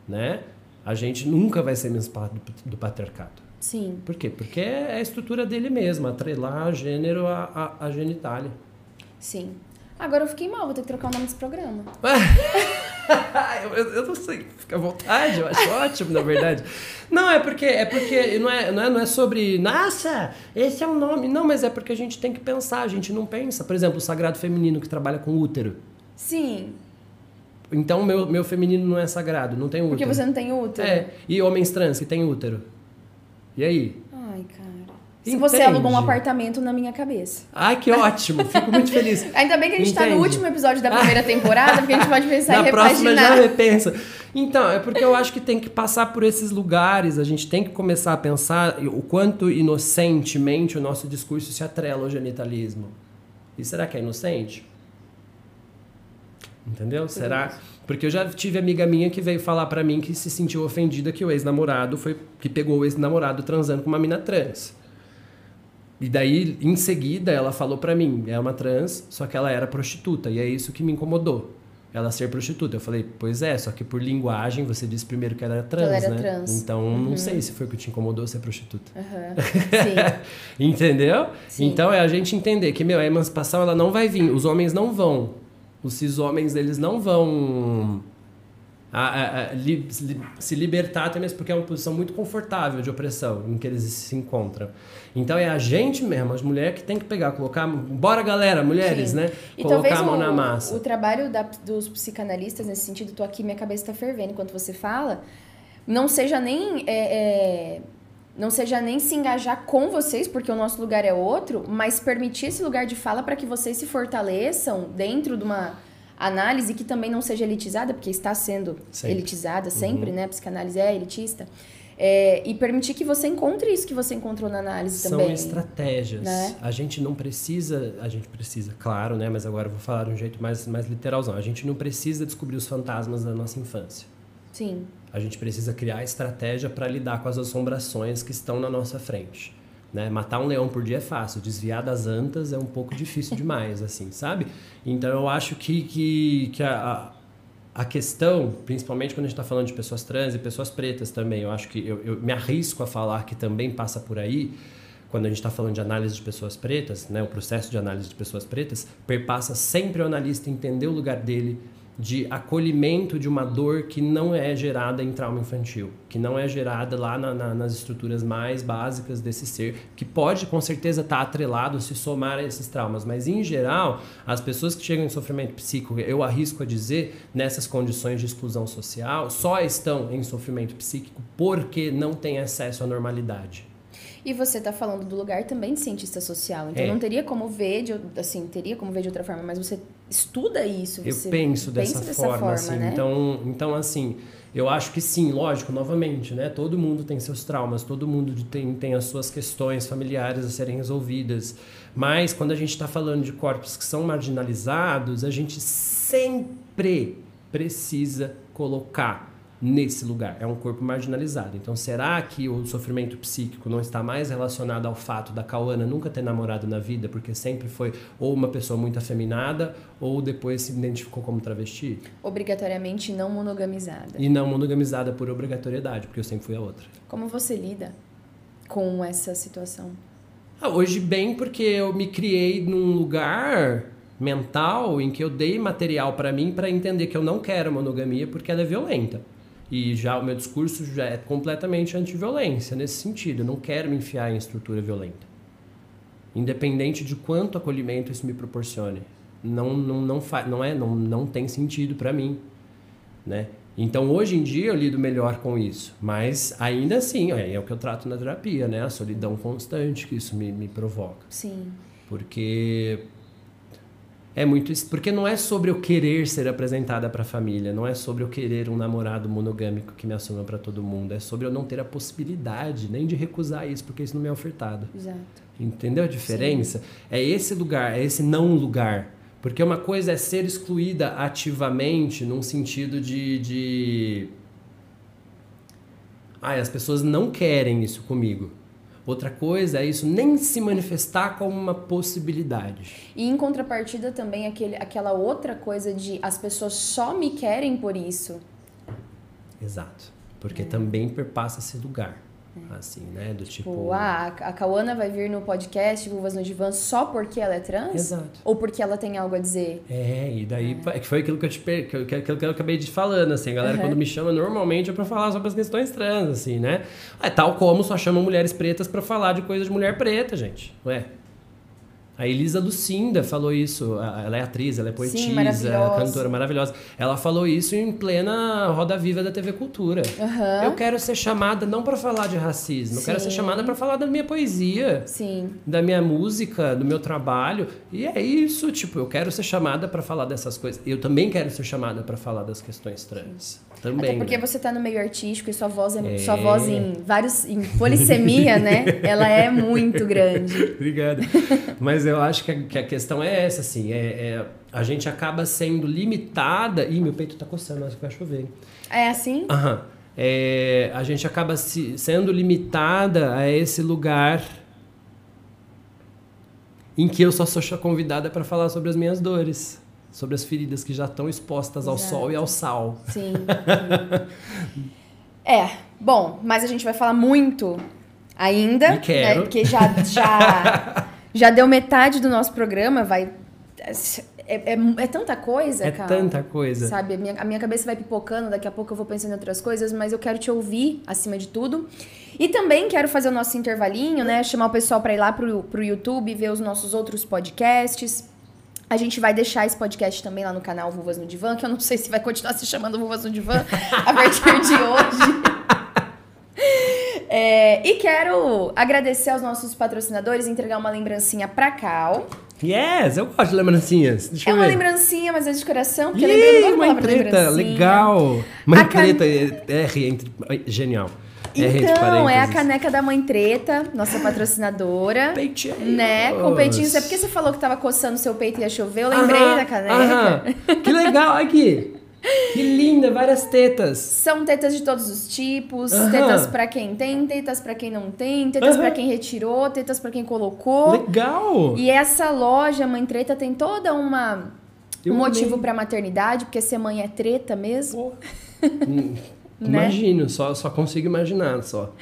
né, a gente nunca vai ser emancipado do, do patriarcado. Sim. Por quê? Porque é a estrutura dele mesmo, atrelar gênero à, à, à genitália. Sim. Agora eu fiquei mal, vou ter que trocar o nome desse programa. eu, eu, não sei, fica à vontade, eu acho ótimo, na verdade. Não, é porque, é porque não, é, não, é, não é sobre, nossa, esse é o nome. Não, mas é porque a gente tem que pensar, a gente não pensa. Por exemplo, o sagrado feminino que trabalha com útero. Sim. Então, meu, meu feminino não é sagrado, não tem útero. Porque você não tem útero. É, e homens trans que têm útero. E aí? Se você Entende? alugou um apartamento na minha cabeça. Ai, que ótimo, fico muito feliz. Ainda bem que a gente tá no último episódio da primeira temporada, porque a gente pode pensar Na e próxima já repaginar. repensa. Então, é porque eu acho que tem que passar por esses lugares, a gente tem que começar a pensar o quanto inocentemente o nosso discurso se atrela ao genitalismo. E será que é inocente? Entendeu? Será? Porque eu já tive amiga minha que veio falar pra mim que se sentiu ofendida que o ex-namorado foi que pegou o ex-namorado transando com uma mina trans. E daí, em seguida, ela falou pra mim, é uma trans, só que ela era prostituta, e é isso que me incomodou. Ela ser prostituta. Eu falei, pois é, só que por linguagem você disse primeiro que ela era trans, ela era né? trans. Uhum. Então, não sei se foi o que te incomodou ser prostituta. Sim. Entendeu? Sim. Então é a gente entender que, meu, a emancipação ela não vai vir, os homens não vão. Os cis-homens, eles não vão a- a- a li- se libertar até mesmo porque é uma posição muito confortável de opressão em que eles se encontram. Então é a gente mesmo, as mulheres que tem que pegar, colocar, bora galera, mulheres, Sim. né? E colocar a mão o, na massa. o trabalho da- dos psicanalistas nesse sentido, tô aqui, minha cabeça tá fervendo enquanto você fala, não seja nem é, é, não seja nem se engajar com vocês, porque o nosso lugar é outro, mas permitir esse lugar de fala para que vocês se fortaleçam dentro de uma análise que também não seja elitizada, porque está sendo Sempre. elitizada sempre, né? A psicanálise é elitista. É, e permitir que você encontre isso que você encontrou na análise São também. São estratégias. Né? A gente não precisa, a gente precisa, claro, né? Mas agora eu vou falar de um jeito mais, mais literalzão. A gente não precisa descobrir os fantasmas da nossa infância. Sim. A gente precisa criar estratégia para lidar com as assombrações que estão na nossa frente. Né? Matar um leão por dia é fácil, desviar das antas é um pouco difícil demais, assim, sabe? Então eu acho que, que, que a, a questão, principalmente quando a gente está falando de pessoas trans e pessoas pretas também, eu acho que eu, eu me arrisco a falar que também passa por aí, quando a gente está falando de análise de pessoas pretas, né, o processo de análise de pessoas pretas, perpassa sempre o analista entender o lugar dele, de acolhimento de uma dor que não é gerada em trauma infantil, que não é gerada lá na, na, nas estruturas mais básicas desse ser, que pode com certeza estar tá atrelado, se somar a esses traumas, mas em geral, as pessoas que chegam em sofrimento psíquico, eu arrisco a dizer, nessas condições de exclusão social, só estão em sofrimento psíquico porque não têm acesso à normalidade. E você está falando do lugar também de cientista social. Então é. não teria como ver de assim, teria como ver de outra forma, mas você estuda isso, Eu penso dessa, dessa forma, forma assim. Né? Então, então assim, eu acho que sim, lógico, novamente, né? Todo mundo tem seus traumas, todo mundo tem, tem as suas questões familiares a serem resolvidas. Mas quando a gente está falando de corpos que são marginalizados, a gente sempre precisa colocar nesse lugar. É um corpo marginalizado. Então, será que o sofrimento psíquico não está mais relacionado ao fato da Cauana nunca ter namorado na vida, porque sempre foi ou uma pessoa muito afeminada ou depois se identificou como travesti? Obrigatoriamente não monogamizada. E não monogamizada por obrigatoriedade, porque eu sempre fui a outra. Como você lida com essa situação? Ah, hoje, bem, porque eu me criei num lugar mental em que eu dei material para mim para entender que eu não quero monogamia porque ela é violenta. E já o meu discurso já é completamente anti-violência nesse sentido. Eu não quero me enfiar em estrutura violenta. Independente de quanto acolhimento isso me proporcione. Não, não, não, fa não, é, não, não tem sentido para mim. Né? Então, hoje em dia, eu lido melhor com isso. Mas, ainda assim, é, é o que eu trato na terapia, né? A solidão constante que isso me, me provoca. Sim. Porque é muito isso, porque não é sobre eu querer ser apresentada para a família, não é sobre eu querer um namorado monogâmico que me assuma para todo mundo, é sobre eu não ter a possibilidade nem de recusar isso, porque isso não me é ofertado. Exato. Entendeu a diferença? Sim. É esse lugar, é esse não lugar. Porque uma coisa é ser excluída ativamente, num sentido de. de... Ai, as pessoas não querem isso comigo. Outra coisa é isso nem se manifestar como uma possibilidade. E em contrapartida também aquele, aquela outra coisa de as pessoas só me querem por isso. Exato. Porque é. também perpassa esse lugar. É. Assim, né? Do tipo. tipo ah, a Cauana vai vir no podcast Vulvas no Divã só porque ela é trans? Exato. Ou porque ela tem algo a dizer? É, e daí é. foi aquilo que eu te per... que, aquilo que eu acabei de falando, assim, a galera uhum. quando me chama normalmente é pra falar sobre as questões trans, assim, né? É, tal como só chamam mulheres pretas para falar de coisas de mulher preta, gente. Ué, a Elisa Lucinda falou isso. Ela é atriz, ela é poetisa, Sim, cantora maravilhosa. Ela falou isso em plena roda viva da TV Cultura. Uhum. Eu quero ser chamada não para falar de racismo, Sim. eu quero ser chamada para falar da minha poesia, Sim. da minha música, do meu trabalho. E é isso, tipo, eu quero ser chamada para falar dessas coisas. Eu também quero ser chamada para falar das questões trans. Também. Até porque né? você tá no meio artístico e sua voz é, é... sua voz em vários em polissemia, né? Ela é muito grande. Obrigado. Mas eu acho que a, que a questão é essa, assim, é, é, a gente acaba sendo limitada. Ih, meu peito tá coçando, acho que vai chover. É assim? Aham. É, a gente acaba se, sendo limitada a esse lugar em que eu só sou convidada para falar sobre as minhas dores, sobre as feridas que já estão expostas ao sol e ao sal. Sim. é, bom, mas a gente vai falar muito ainda, quero. Né, porque já já Já deu metade do nosso programa, vai. É, é, é, tanta coisa, é cara. É tanta coisa. Sabe? A minha, a minha cabeça vai pipocando, daqui a pouco eu vou pensando em outras coisas, mas eu quero te ouvir acima de tudo. E também quero fazer o nosso intervalinho, né? Chamar o pessoal para ir lá pro, pro YouTube, ver os nossos outros podcasts. A gente vai deixar esse podcast também lá no canal Vulvas no Divã, que eu não sei se vai continuar se chamando Vulvas no Divã a partir de hoje. É, e quero agradecer aos nossos patrocinadores e entregar uma lembrancinha pra Cal. Yes, eu gosto de lembrancinhas. Deixa é uma ver. lembrancinha, mas é de coração, porque lembrando uma treta, legal. Uma treta, R entre. Genial. É Então, é a caneca da Mãe Treta, nossa patrocinadora. Peitinhos. Né? Com peitinhos. É porque você falou que tava coçando seu peito e ia chover. Eu lembrei Aham, da caneca. aham. Que legal, aqui. Que linda, várias tetas. São tetas de todos os tipos, tetas pra quem tem, tetas pra quem não tem, tetas Aham. pra quem retirou, tetas pra quem colocou. Legal. E essa loja Mãe Treta tem toda uma Eu um motivo pra maternidade, porque ser mãe é treta mesmo. Pô. Né? Imagino, só, só consigo imaginar só.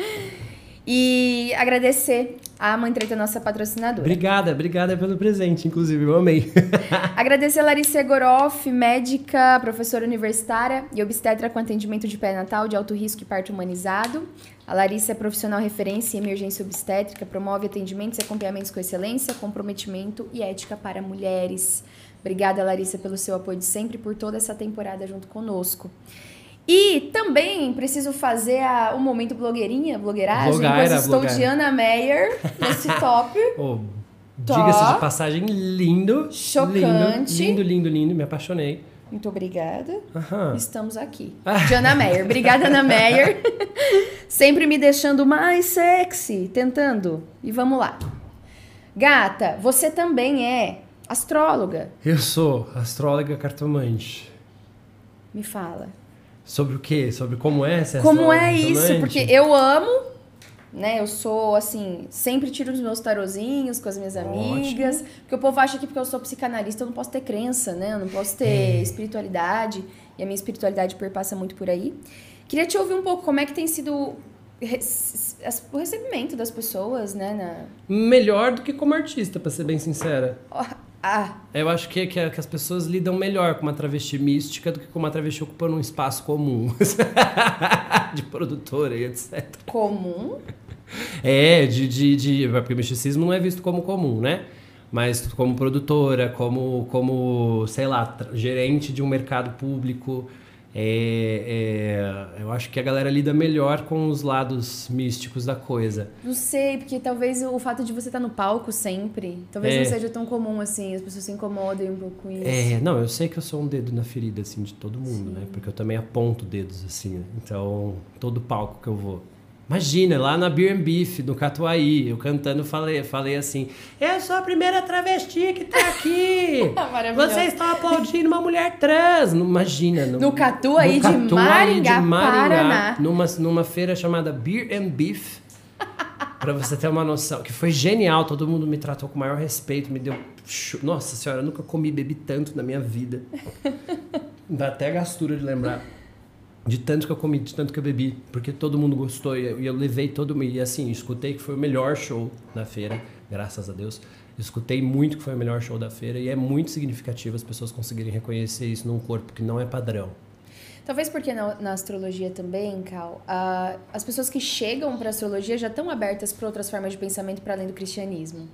E agradecer a Mãe Treta, nossa patrocinadora. Obrigada, obrigada pelo presente, inclusive, eu amei. Agradecer a Larissa Egoroff, médica, professora universitária e obstetra com atendimento de pré-natal de alto risco e parto humanizado. A Larissa é profissional referência em emergência obstétrica, promove atendimentos e acompanhamentos com excelência, comprometimento e ética para mulheres. Obrigada, Larissa, pelo seu apoio de sempre e por toda essa temporada junto conosco. E também preciso fazer a- o momento blogueirinha, blogueiragem, Blogueira, pois estou de Ana Meyer nesse top. Oh. Diga-se de passagem, lindo. Chocante. Lindo, lindo, lindo, lindo, me apaixonei. Muito obrigada. Aham. Estamos aqui. Diana Meyer. Obrigada, Ana Meyer. Sempre me deixando mais sexy, tentando. E vamos lá. Gata, você também é astróloga. Eu sou astróloga cartomante. Me fala. Sobre o quê? Sobre como é ser Como é isso? Porque eu amo, né? Eu sou assim, sempre tiro os meus tarozinhos com as minhas amigas. Porque o povo acha que porque eu sou psicanalista eu não posso ter crença, né? Eu não posso ter É. espiritualidade. E a minha espiritualidade perpassa muito por aí. Queria te ouvir um pouco como é que tem sido o recebimento das pessoas, né? Na... Melhor do que como artista, pra ser bem sincera. Ah, Eu acho que, que, que as pessoas lidam melhor com uma travesti mística do que com uma travesti ocupando um espaço comum. de produtora e etc. comum. É, de, de, de. Porque o misticismo não é visto como comum, né? Mas como produtora, como, como sei lá, gerente de um mercado público. É, é, eu acho que a galera lida melhor com os lados místicos da coisa. Não sei, porque talvez o fato de você estar no palco sempre, talvez É. não seja tão comum assim, as pessoas se incomodem um pouco com isso. É, não, eu sei que eu sou um dedo na ferida, assim, de todo mundo, né? Porque eu também aponto dedos, assim, né? Então, todo palco que eu vou. Imagina, lá na Beer and Beef, no Catuaí, eu cantando, falei, falei assim, eu sou a primeira travesti que tá aqui! Vocês estão aplaudindo uma mulher trans! Não, Imagina. No Catuaí de Maringá, Paraná. Numa, numa feira chamada Beer and Beef. Pra você ter uma noção, que foi genial, todo mundo me tratou com o maior respeito, me deu. Nossa senhora, eu nunca comi bebi tanto na minha vida. Dá até gastura de lembrar. De tanto que eu comi, de tanto que eu bebi. Porque todo mundo gostou e eu, eu levei todo mundo. E assim, escutei que foi o melhor show da feira, graças a Deus. Escutei muito que foi o melhor show da feira e é muito significativo as pessoas conseguirem reconhecer isso num corpo que não é padrão. Talvez porque na, na astrologia também, Cal, ah, as pessoas que chegam para astrologia já estão abertas para outras formas de pensamento para além do cristianismo.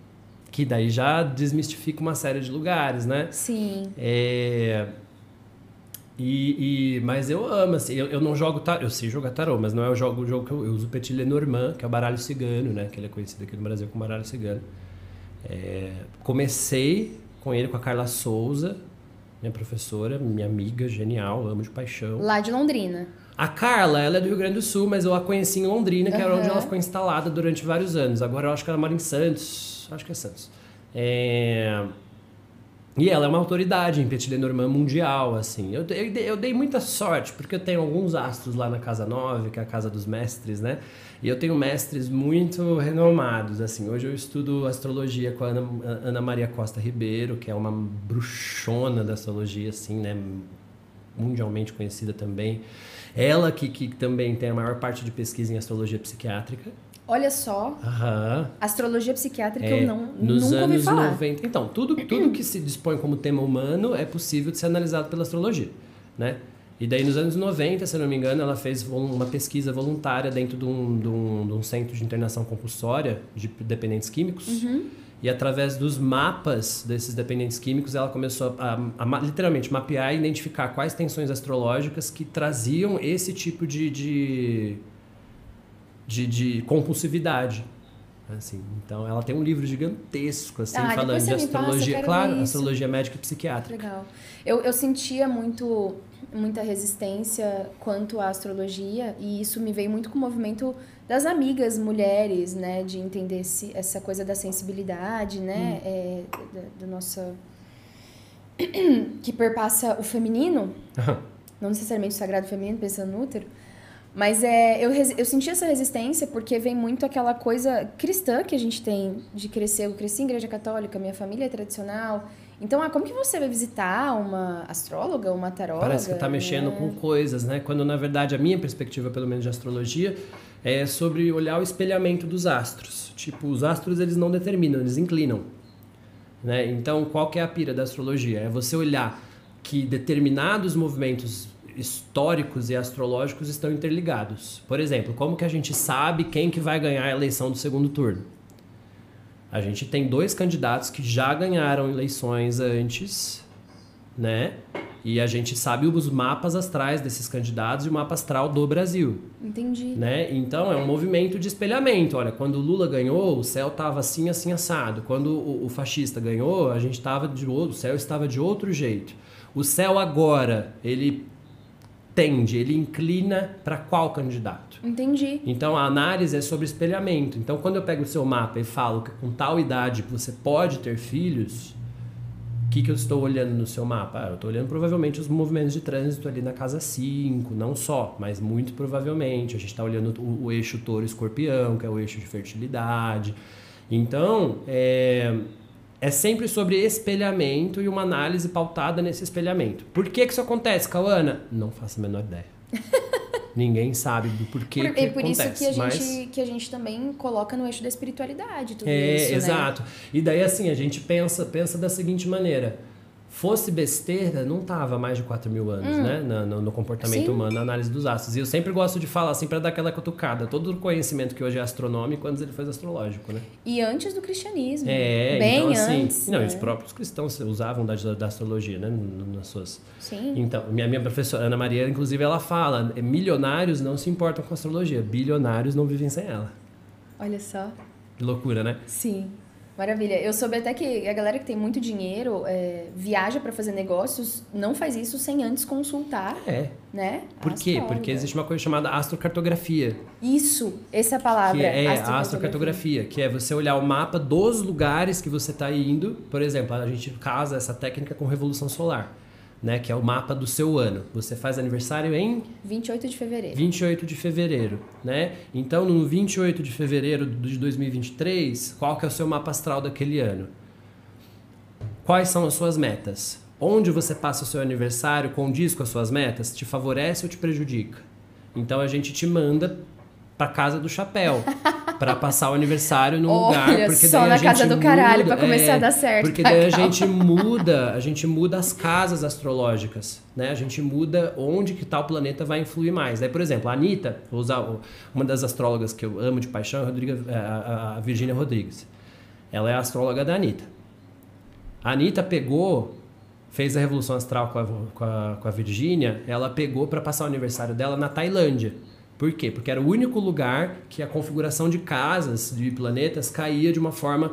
Que daí já desmistifica uma série de lugares, né? Sim. É... E, e- mas eu amo, assim, eu, eu não jogo tarô, eu sei jogar tarô, mas não é o jogo, o jogo que eu, eu uso o Petit Lenormand, que é o baralho cigano, né? Que ele é conhecido aqui no Brasil como baralho cigano. É, comecei com ele com a Carla Souza, minha professora, minha amiga, genial, amo de paixão. Lá de Londrina. A Carla, ela é do Rio Grande do Sul, mas eu a conheci em Londrina, que era onde ela ficou instalada durante vários anos. Agora eu acho que ela mora em Santos. Acho que é Santos. É, E ela é uma autoridade em Petit Lenormand mundial, assim. Eu, eu, dei- eu dei muita sorte, porque eu tenho alguns astros lá na Casa 9, que é a casa dos mestres, né? E eu tenho mestres muito renomados, assim. Hoje eu estudo astrologia com a Ana, Ana Maria Costa Ribeiro, que é uma bruxona da astrologia, assim, né? Mundialmente conhecida também. Ela que, que também tem a maior parte de pesquisa em astrologia psiquiátrica. Olha só, Aham. astrologia psiquiátrica É, eu não, nos nunca ouvi anos falar. 90. Então, tudo, tudo que se dispõe como tema humano é possível de ser analisado pela astrologia, né? E daí, nos anos 90, se eu não me engano, ela fez uma pesquisa voluntária dentro de um, de um, de um centro de internação compulsória de dependentes químicos. Uhum. E através dos mapas desses dependentes químicos, ela começou a, a ma- literalmente mapear e identificar quais tensões astrológicas que traziam esse tipo de, de, de, de compulsividade. Assim, então, ela tem um livro gigantesco, assim, Ah, falando de passa, astrologia, quero claro, isso. astrologia médica e psiquiátrica. Legal. Eu, eu sentia muito muita resistência quanto à astrologia, e isso me veio muito com o movimento das amigas mulheres, né? De entender esse, essa coisa da sensibilidade, né? Hum. É, do, do nosso... que perpassa o feminino, não necessariamente o sagrado feminino, pensando no útero, mas é, eu, eu senti essa resistência porque vem muito aquela coisa cristã que a gente tem de crescer. Eu cresci em igreja católica, minha família é tradicional. Então, ah, como que você vai visitar uma astróloga, uma taróloga? Parece que tá mexendo com coisas, né? Quando, na verdade, a minha perspectiva, pelo menos de astrologia, é sobre olhar o espelhamento dos astros. Tipo, os astros, eles não determinam, eles inclinam. Né? Então, qual que é a pira da astrologia? É você olhar que determinados movimentos históricos e astrológicos estão interligados. Por exemplo, como que a gente sabe quem que vai ganhar a eleição do segundo turno? A gente tem dois candidatos que já ganharam eleições antes, né? E a gente sabe os mapas astrais desses candidatos e o mapa astral do Brasil. Entendi. Né? Então é um movimento de espelhamento. Olha, quando o Lula ganhou, o céu estava assim, assim, assado. Quando o, o fascista ganhou, a gente estava de outro, o céu estava de outro jeito. O céu agora, ele tende, ele inclina para qual candidato. Entendi. Então a análise é sobre espelhamento. Então quando eu pego o seu mapa e falo que com tal idade você pode ter filhos, o que, que eu estou olhando no seu mapa? Ah, eu estou olhando provavelmente os movimentos de trânsito ali na casa 5, não só, mas muito provavelmente. A gente está olhando o, o eixo touro-escorpião, que é o eixo de fertilidade. Então, é, é sempre sobre espelhamento e uma análise pautada nesse espelhamento. Por que, que isso acontece, Cauana? Não faço a menor ideia. Ninguém sabe do porquê por, que é por acontece. isso que a, mas... gente, que a gente também coloca no eixo da espiritualidade tudo é, isso, né? Exato. E daí, assim, a gente pensa, pensa da seguinte maneira fosse besteira, não tava mais de 4 mil anos, hum. né? No, no, no comportamento Sim. humano, na análise dos astros. E eu sempre gosto de falar assim para dar aquela cutucada. Todo o conhecimento que hoje é astronômico, antes ele foi astrológico, né? E antes do cristianismo. É, bem então, assim, antes. Não, né? os próprios cristãos usavam da, da astrologia, né? Nas suas. Sim. Então, minha, minha professora Ana Maria, inclusive, ela fala: milionários não se importam com astrologia, bilionários não vivem sem ela. Olha só. Que loucura, né? Sim. Maravilha. Eu soube até que a galera que tem muito dinheiro é, viaja para fazer negócios, não faz isso sem antes consultar. É. Né? Por quê? Porque existe uma coisa chamada astrocartografia. Isso, essa é a palavra. Que é astrocartografia. astrocartografia, que é você olhar o mapa dos lugares que você está indo. Por exemplo, a gente casa essa técnica com revolução solar né, que é o mapa do seu ano. Você faz aniversário em 28 de fevereiro. 28 de fevereiro, né? Então, no 28 de fevereiro de 2023, qual que é o seu mapa astral daquele ano? Quais são as suas metas? Onde você passa o seu aniversário condiz com as suas metas? Te favorece ou te prejudica? Então a gente te manda para casa do chapéu para passar o aniversário num Olha, lugar porque só daí na a gente casa do muda, caralho para começar é, a dar certo. Porque daí a gente muda, a gente muda as casas astrológicas, né? A gente muda onde que tal planeta vai influir mais. Daí, por exemplo, a Anitta, vou usar uma das astrólogas que eu amo de paixão, é a, a Virginia Rodrigues. Ela é a astróloga da Anitta. A Anitta pegou fez a revolução astral com a, com a, com a Virgínia, ela pegou para passar o aniversário dela na Tailândia. Por quê? Porque era o único lugar que a configuração de casas, de planetas, caía de uma forma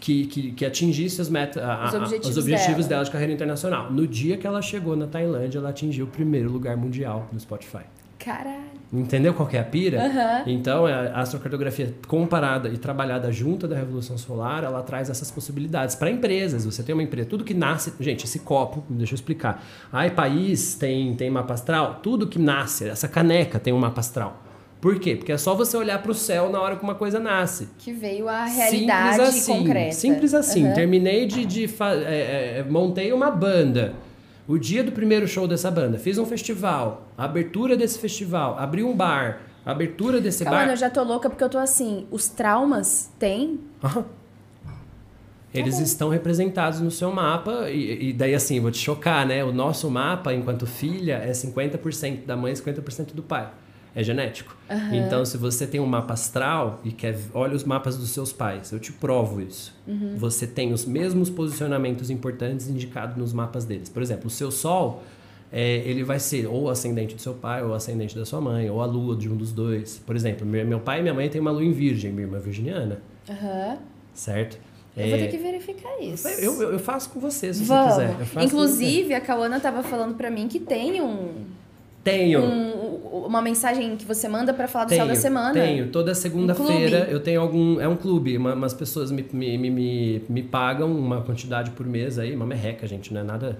que, que, que atingisse os, meta, a, os objetivos, os objetivos dela. dela de carreira internacional. No dia que ela chegou na Tailândia, ela atingiu o primeiro lugar mundial no Spotify. Caralho. Entendeu qual é a pira? Uhum. Então, é, a astrocartografia comparada e trabalhada junto da Revolução Solar, ela traz essas possibilidades para empresas. Você tem uma empresa, tudo que nasce... Gente, esse copo, deixa eu explicar. Ai, país tem, tem mapa astral. Tudo que nasce, essa caneca tem um mapa astral. Por quê? Porque é só você olhar para o céu na hora que uma coisa nasce. Que veio a realidade simples assim, concreta. Simples assim. Uhum. Terminei de... de é, é, montei uma banda o dia do primeiro show dessa banda, fiz um festival, a abertura desse festival, abri um bar, a abertura desse Calma, bar. eu já tô louca porque eu tô assim, os traumas tem? Eles tá estão representados no seu mapa, e, e, daí assim, vou te chocar, né? O nosso mapa, enquanto filha, é 50% da mãe e 50% do pai é genético. Uhum. Então, se você tem um mapa astral e quer olha os mapas dos seus pais, eu te provo isso. Uhum. Você tem os mesmos posicionamentos importantes indicados nos mapas deles. Por exemplo, o seu Sol, é, ele vai ser ou ascendente do seu pai, ou ascendente da sua mãe, ou a lua de um dos dois. Por exemplo, meu pai e minha mãe têm uma lua em virgem, minha irmã é virginiana. Uhum. Certo? Eu é... vou ter que verificar isso. Eu, eu, eu faço com você, se Vamos. você quiser. Inclusive, a Cauana tava falando para mim que tem um tenho. Um, uma mensagem que você manda para falar do tenho, céu da semana? Tenho. Toda segunda-feira um eu tenho algum. É um clube. Uma, umas pessoas me, me, me, me pagam uma quantidade por mês aí, uma merreca, gente. Não é nada.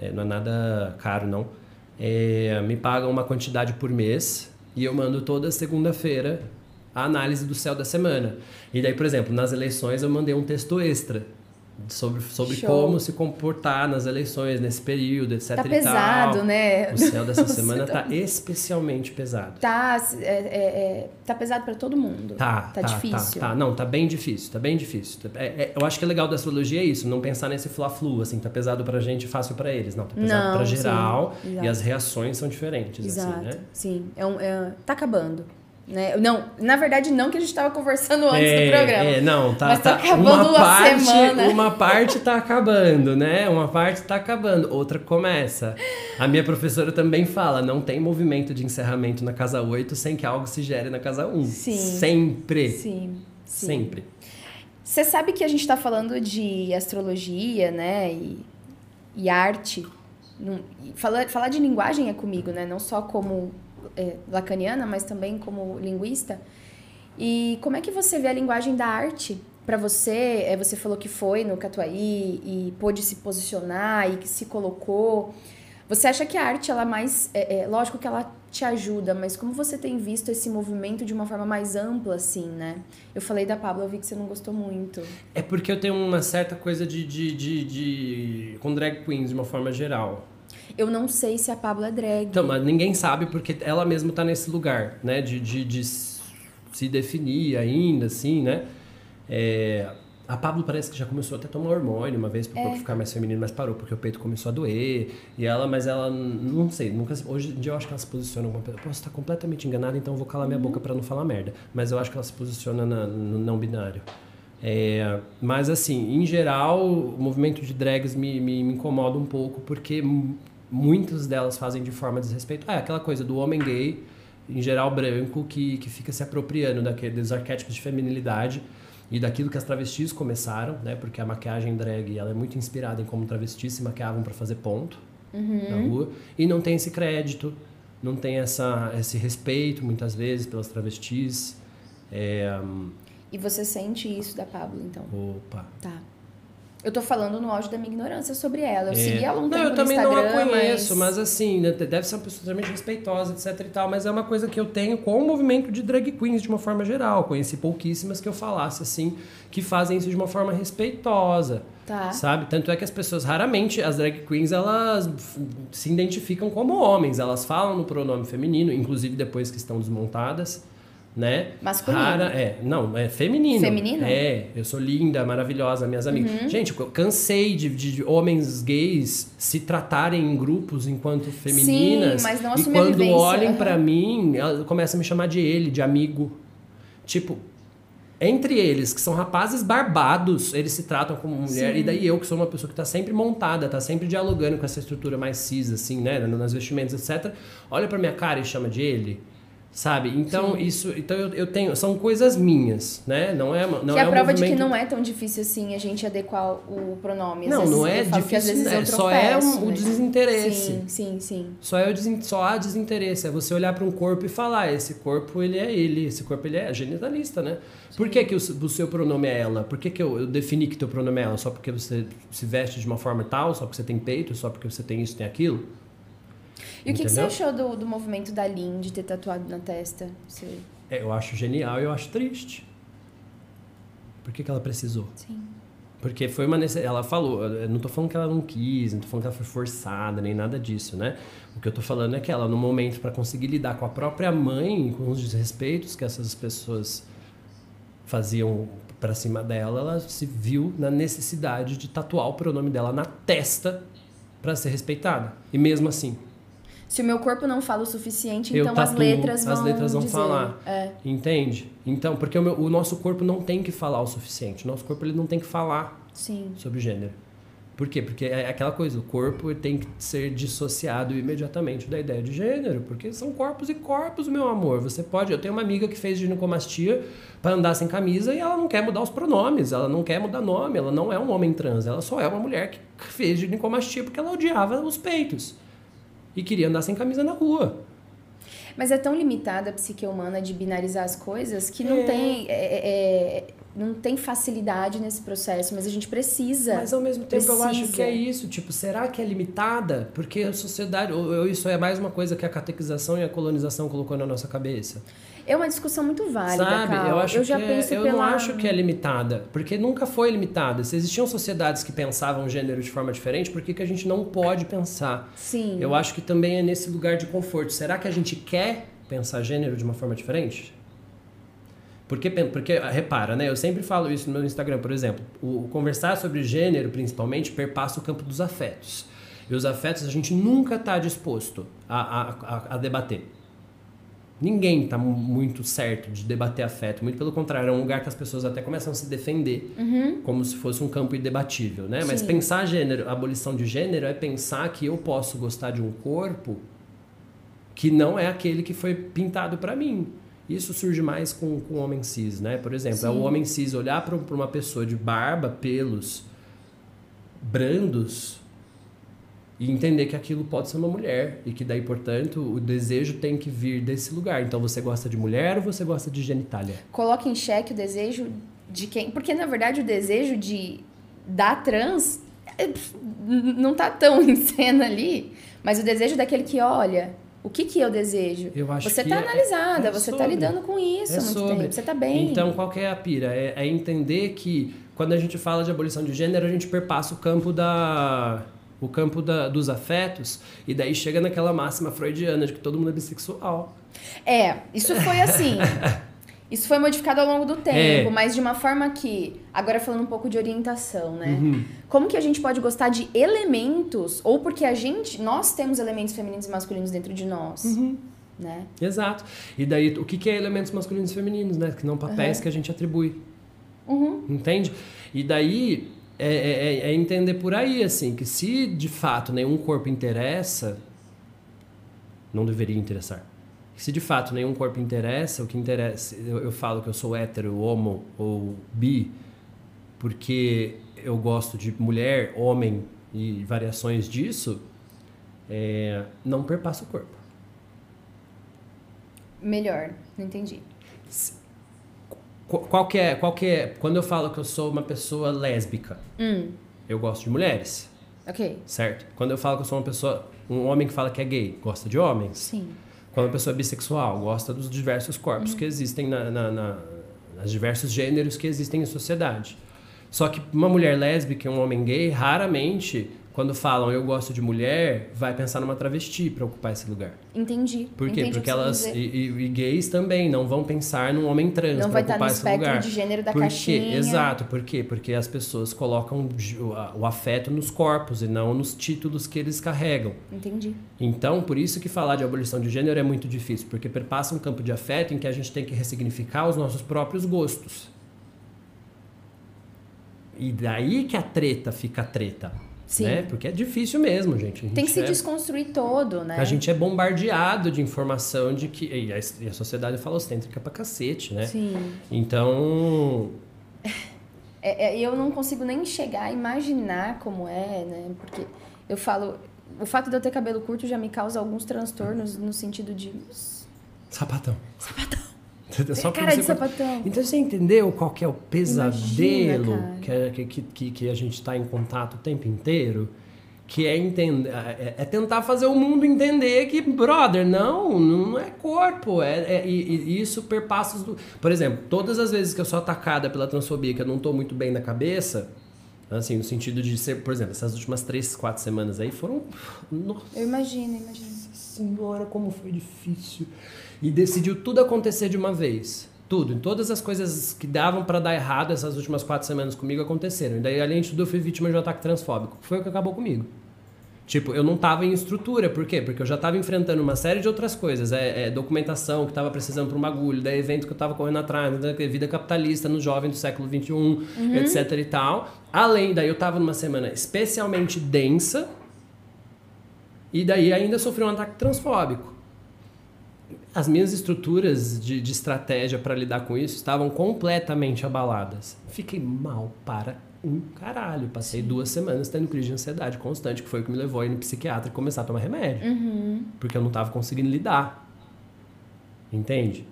É, não é nada caro, não. É, me pagam uma quantidade por mês e eu mando toda segunda-feira a análise do céu da semana. E daí, por exemplo, nas eleições eu mandei um texto extra sobre, sobre como se comportar nas eleições nesse período, etc. Tá pesado, né? O céu dessa semana tá especialmente pesado. Tá, é, é, é tá pesado para todo mundo. Tá, tá, tá difícil. Tá, tá, não, tá bem difícil, tá bem difícil. É, é, eu acho que é legal da astrologia é isso, não pensar nesse fla-flu, assim, tá pesado pra gente, fácil para eles. Não, tá pesado pra geral sim, e as reações são diferentes, exato, assim, né? Sim, é um, é, tá acabando. Né? Não, na verdade, não que a gente estava conversando antes é, do programa. É, não, tá, mas tá, tá acabando uma parte, semana. Uma parte tá acabando, né? Uma parte tá acabando, outra começa. A minha professora também fala: não tem movimento de encerramento na casa 8 sem que algo se gere na casa 1. Sim. Sempre. Sim. sim. Sempre. Você sabe que a gente está falando de astrologia, né? E, e arte. falar, falar de linguagem é comigo, né? Não só como é, lacaniana, mas também como linguista. E como é que você vê a linguagem da arte para você? É, você falou que foi no Catuaí e pôde se posicionar e que se colocou. Você acha que a arte, ela mais. É, é, lógico que ela te ajuda, mas como você tem visto esse movimento de uma forma mais ampla, assim, né? Eu falei da Pablo, eu vi que você não gostou muito. É porque eu tenho uma certa coisa de, de, de, de com drag queens de uma forma geral. Eu não sei se a Pablo é drag. Então, mas ninguém sabe porque ela mesma tá nesse lugar, né? De, de, de se definir ainda, assim, né? É, a Pablo parece que já começou até a tomar hormônio uma vez para é. ficar mais feminino, mas parou porque o peito começou a doer. E ela, mas ela, não sei, nunca. Hoje em dia eu acho que ela se posiciona. Posso estar completamente enganada, então eu vou calar minha uhum. boca para não falar merda. Mas eu acho que ela se posiciona na, no não binário. É, mas assim, em geral, o movimento de drags me, me, me incomoda um pouco porque muitas delas fazem de forma desrespeitosa. Ah, é aquela coisa do homem gay, em geral branco, que, que fica se apropriando daqueles arquétipos de feminilidade e daquilo que as travestis começaram, né? Porque a maquiagem drag ela é muito inspirada em como travestis se maquiavam para fazer ponto uhum. na rua e não tem esse crédito, não tem essa, esse respeito muitas vezes pelas travestis. É, e você sente isso da Pablo, então? Opa. Tá. Eu tô falando no auge da minha ignorância sobre ela. Eu é. segui ela um não, tempo eu também não a conheço, mas... mas... assim, né, deve ser uma pessoa extremamente respeitosa, etc e tal, mas é uma coisa que eu tenho com o movimento de drag queens de uma forma geral. Conheci pouquíssimas que eu falasse assim, que fazem isso de uma forma respeitosa. Tá. Sabe? Tanto é que as pessoas raramente, as drag queens, elas se identificam como homens, elas falam no pronome feminino, inclusive depois que estão desmontadas né? Masculino. Rara, é, não, é feminino. Feminino? É, eu sou linda, maravilhosa, minhas amigas. Uhum. Gente, eu cansei de, de, homens gays se tratarem em grupos enquanto femininas. Sim, mas não E quando olhem uhum. para mim, começam a me chamar de ele, de amigo. Tipo, entre eles, que são rapazes barbados, eles se tratam como mulher. Sim. E daí eu, que sou uma pessoa que tá sempre montada, tá sempre dialogando com essa estrutura mais cis, assim, né? Nas vestimentas, etc. Olha pra minha cara e chama de ele. Sabe? Então, Sim. isso. Então eu, eu tenho. São coisas minhas, né? Não é. Não que é a prova movimento... de que não é tão difícil assim a gente adequar o pronome. Às não, não é difícil. É, só é um, o desinteresse. Sim, sim, sim. Só, é o des, só há desinteresse. É você olhar para um corpo e falar: esse corpo ele é ele, esse corpo ele é genitalista, né? Sim. Por que, que o, o, seu pronome é ela? Por que, que eu, eu defini que teu pronome é ela? Só porque você se veste de uma forma tal? Só porque você tem peito? Só porque você tem isso, tem aquilo? E o que, que, você achou do, do movimento da Lin de ter tatuado na testa? Você... É, eu acho genial e eu acho triste. Por que, que ela precisou? Sim. Porque foi uma necessidade. Ela falou, eu não tô falando que ela não quis, não tô falando que ela foi forçada, nem nada disso, né? O que eu tô falando é que ela, no momento para conseguir lidar com a própria mãe, com os desrespeitos que essas pessoas faziam para cima dela, ela se viu na necessidade de tatuar o pronome dela na testa para ser respeitada. E mesmo assim, se o meu corpo não fala o suficiente, então tatuo, as letras vão As letras vão dizer, falar. É. Entende? Então, porque o, meu, o, nosso corpo não tem que falar o suficiente. O nosso corpo ele não tem que falar Sim. sobre gênero. Por quê? Porque é aquela coisa, o corpo tem que ser dissociado imediatamente da ideia de gênero, porque são corpos e corpos, meu amor. Você pode. Eu tenho uma amiga que fez ginecomastia para andar sem camisa e ela não quer mudar os pronomes, ela não quer mudar nome, ela não é um homem trans, ela só é uma mulher que fez ginecomastia porque ela odiava os peitos e queria andar sem camisa na rua. Mas é tão limitada a psique humana de binarizar as coisas que não É. tem. é, é, é, não tem facilidade nesse processo, mas a gente precisa. Mas ao mesmo tempo eu acho Precisa. que é isso, tipo, será que é limitada? Porque a sociedade, ou, ou isso é mais uma coisa que a catequização e a colonização colocou na nossa cabeça. É uma discussão muito válida, Sabe? Cal. Eu acho já que é- penso eu pela... não acho que é limitada, porque nunca foi limitada. Se existiam sociedades que pensavam gênero de forma diferente, por que, que a gente não pode pensar? Sim. Eu acho que também é nesse lugar de conforto. Será que a gente quer pensar gênero de uma forma diferente? Porque, porque repara, né? Eu sempre falo isso no meu Instagram, por exemplo. O, o conversar sobre gênero, principalmente, perpassa o campo dos afetos. E os afetos a gente nunca está disposto a, a, a, a debater. Ninguém está muito certo de debater afeto. Muito pelo contrário, é um lugar que as pessoas até começam a se defender como se fosse um campo indebatível, né? Mas Sim. pensar gênero, abolição de gênero é pensar que eu posso gostar de um corpo que não é aquele que foi pintado para mim. Isso surge mais com, com o homem cis, né? Por exemplo, é o Sim. homem cis olhar para uma pessoa de barba, pelos brandos e entender que aquilo pode ser uma mulher e que daí, portanto, o desejo tem que vir desse lugar. Então, você gosta de mulher ou você gosta de genitália? Coloca em xeque o desejo de quem. Porque, na verdade, o desejo de da trans é, não tá tão em cena ali. Mas o desejo daquele que olha. O que, que eu desejo? Eu você que tá é- analisada, é você tá sobre. lidando com isso É há muito sobre. tempo. Você tá bem. Então, qual que é a pira? É, é entender que quando a gente fala de abolição de gênero, a gente perpassa o campo da o campo da, dos afetos e daí chega naquela máxima freudiana de que todo mundo é bissexual. É, isso foi assim. isso foi modificado ao longo do tempo, É. mas de uma forma que. Agora falando um pouco de orientação, né? Uhum. Como que a gente pode gostar de elementos, ou porque a gente. Nós temos elementos femininos e masculinos dentro de nós. Uhum. Né? Exato. E daí, o que, que é elementos masculinos e femininos, né? Que não papéis que a gente atribui. Uhum. Entende? E daí é, é- é entender por aí, assim, que se de fato nenhum corpo interessa, não deveria interessar. Se de fato nenhum corpo interessa, o que interessa, eu, eu falo que eu sou hétero, homo ou bi, porque eu gosto de mulher, homem e variações disso, é, não perpassa o corpo. Melhor, não entendi. Qu- Qual que é, qual que é, quando eu falo que eu sou uma pessoa lésbica, Hum, eu gosto de mulheres. ok. Certo? Quando eu falo que eu sou uma pessoa, um homem que fala que é gay, gosta de homens. Sim. Quando a pessoa é bissexual, gosta dos diversos corpos que existem na, na, na, nas diversos gêneros que existem em sociedade. Só que uma mulher lésbica e um homem gay, raramente, quando falam eu gosto de mulher, vai pensar numa travesti para ocupar esse lugar. Entendi. Por quê? Entendi Porque elas. E, e- e gays também não vão pensar num homem trans para vai estar no ocupar esse lugar. de gênero da Por quê? caixinha. Exato, por quê? Porque as pessoas colocam o afeto nos corpos e não nos títulos que eles carregam. Entendi. Então, por isso que falar de abolição de gênero é muito difícil, porque perpassa um campo de afeto em que a gente tem que ressignificar os nossos próprios gostos. E daí que a treta fica treta. Sim. Né? Porque é difícil mesmo, gente. A Tem que gente se é- desconstruir todo, né? a gente é bombardeado de informação de que. E a, e a sociedade é falocêntrica pra cacete, né? Sim. Então. É, é, eu não consigo nem chegar a imaginar como é, né? Porque eu falo. O fato de eu ter cabelo curto já me causa alguns transtornos no sentido de. Sapatão. Sapatão. Só pra cara de sapatão. Então você entendeu qual que é o pesadelo Imagina, que, é- que, que, que a gente está em contato o tempo inteiro? Que é, entender, é, é tentar fazer o mundo entender que, brother, não, não é corpo. É, é- e, e isso perpassa os. Por exemplo, todas as vezes que eu sou atacada pela transfobia, que eu não tô muito bem na cabeça, assim, no sentido de ser, por exemplo, essas últimas três, quatro semanas aí foram. Nossa Eu imagino, imagino. senhora, como foi difícil. E decidiu tudo acontecer de uma vez. Tudo. Todas as coisas que davam pra dar errado essas últimas quatro semanas comigo aconteceram. E daí, além de tudo, eu fui vítima de um ataque transfóbico. Foi o que acabou comigo. Tipo, eu não tava em estrutura, por quê? Porque eu já tava enfrentando uma série de outras coisas. É, é documentação que tava precisando para um bagulho, daí evento que eu tava correndo atrás, da vida capitalista no jovem do século XXI, uhum. etc e tal. Além, daí eu tava numa semana especialmente densa, e daí ainda sofri um ataque transfóbico. As minhas estruturas de, de estratégia para lidar com isso estavam completamente abaladas. Fiquei mal para um caralho. Passei Sim. duas semanas tendo crise de ansiedade constante, que foi o que me levou a ir no psiquiatra e começar a tomar remédio. Uhum. Porque eu não estava conseguindo lidar. Entende?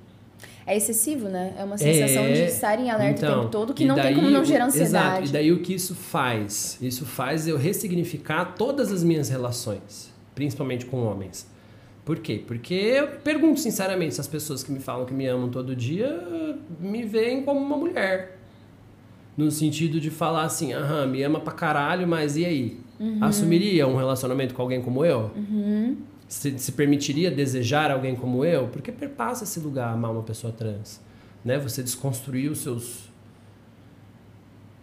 É excessivo, né? É uma sensação é... de estar em alerta então, o tempo todo que não daí, tem como não gerar ansiedade. Exato. E daí o que isso faz? Isso faz eu ressignificar todas as minhas relações, principalmente com homens. Por quê? Porque eu pergunto sinceramente se as pessoas que me falam que me amam todo dia me veem como uma mulher no sentido de falar assim, aham, me ama pra caralho, mas e aí? Uhum. Assumiria um relacionamento com alguém como eu? Uhum. Se, se permitiria desejar alguém como eu? Porque perpassa esse lugar amar uma pessoa trans. Né? Você desconstruir os seus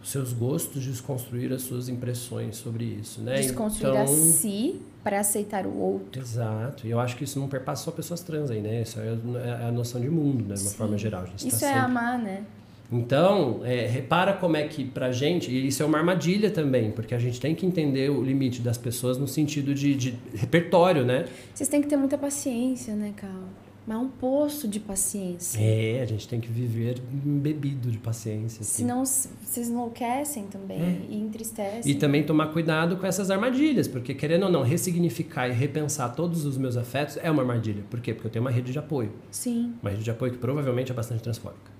os seus gostos, desconstruir as suas impressões sobre isso, né? Desconstruir então, a si para aceitar o outro. Exato. E eu acho que isso não perpassa só pessoas trans aí, né? Isso é, é a noção de mundo, né? De uma Sim. forma geral. isso tá é sempre... amar, né? Então, é, repara como é que pra gente, e isso é uma armadilha também, porque a gente tem que entender o limite das pessoas no sentido de, de repertório, né? Vocês têm que ter muita paciência, né, Carl? Mas é um poço de paciência. É, a gente tem que viver bebido de paciência. Assim. Senão vocês enlouquecem também é. e entristecem. E também tomar cuidado com essas armadilhas, porque querendo ou não, ressignificar e repensar todos os meus afetos é uma armadilha. Por quê? Porque eu tenho uma rede de apoio. Sim. Uma rede de apoio que provavelmente é bastante transfóbica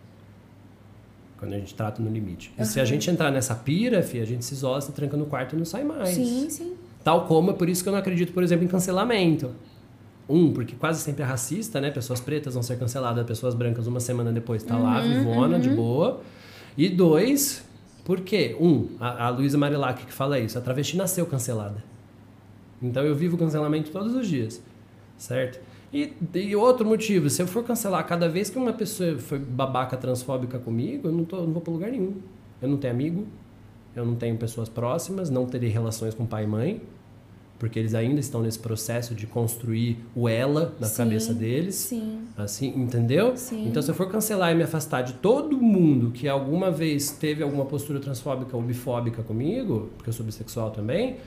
quando a gente trata no limite. E se a gente entrar nessa pira, fi, a gente se isola, se tranca no quarto e não sai mais. Sim, sim. Tal como é por isso que eu não acredito, por exemplo, em cancelamento. Um, porque quase sempre é racista, né? Pessoas pretas vão ser canceladas, pessoas brancas uma semana depois tá uhum, lá, vivona, uhum. de boa. E dois, porque, um, a, a Luísa Marilac que fala isso, a travesti nasceu cancelada. Então eu vivo cancelamento todos os dias, certo? E, e outro motivo, se eu for cancelar cada vez que uma pessoa foi babaca transfóbica comigo, eu não, tô, não vou para lugar nenhum. Eu não tenho amigo, eu não tenho pessoas próximas, não terei relações com pai e mãe, porque eles ainda estão nesse processo de construir o ela na sim, cabeça deles. Sim. Assim, entendeu? Sim. Então, se eu for cancelar e me afastar de todo mundo que alguma vez teve alguma postura transfóbica ou bifóbica comigo, porque eu sou bissexual também,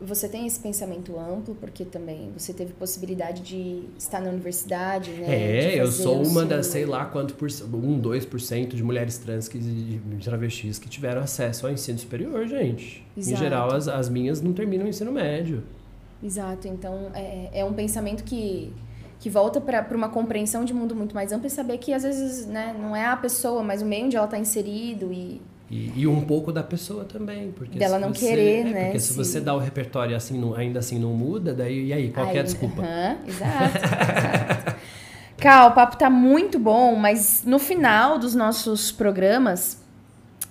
você tem esse pensamento amplo, porque também você teve possibilidade de estar na universidade, né? É, eu sou uma seu... das, sei lá quanto por um, dois por cento de mulheres trans que, de travestis que tiveram acesso ao ensino superior, gente. Exato. Em geral, as, as minhas não terminam o ensino médio. Exato, então é, é um pensamento que, que volta para uma compreensão de mundo muito mais ampla e saber que às vezes né, não é a pessoa, mas o meio onde ela está inserido e e, e, um pouco da pessoa também. Porque Dela não você, querer, é, né? Porque se, você dá o repertório assim, não, ainda assim não muda, daí e aí, qual aí, é a desculpa? Uh -huh, exato, exato. Cal, o papo tá muito bom, mas no final dos nossos programas,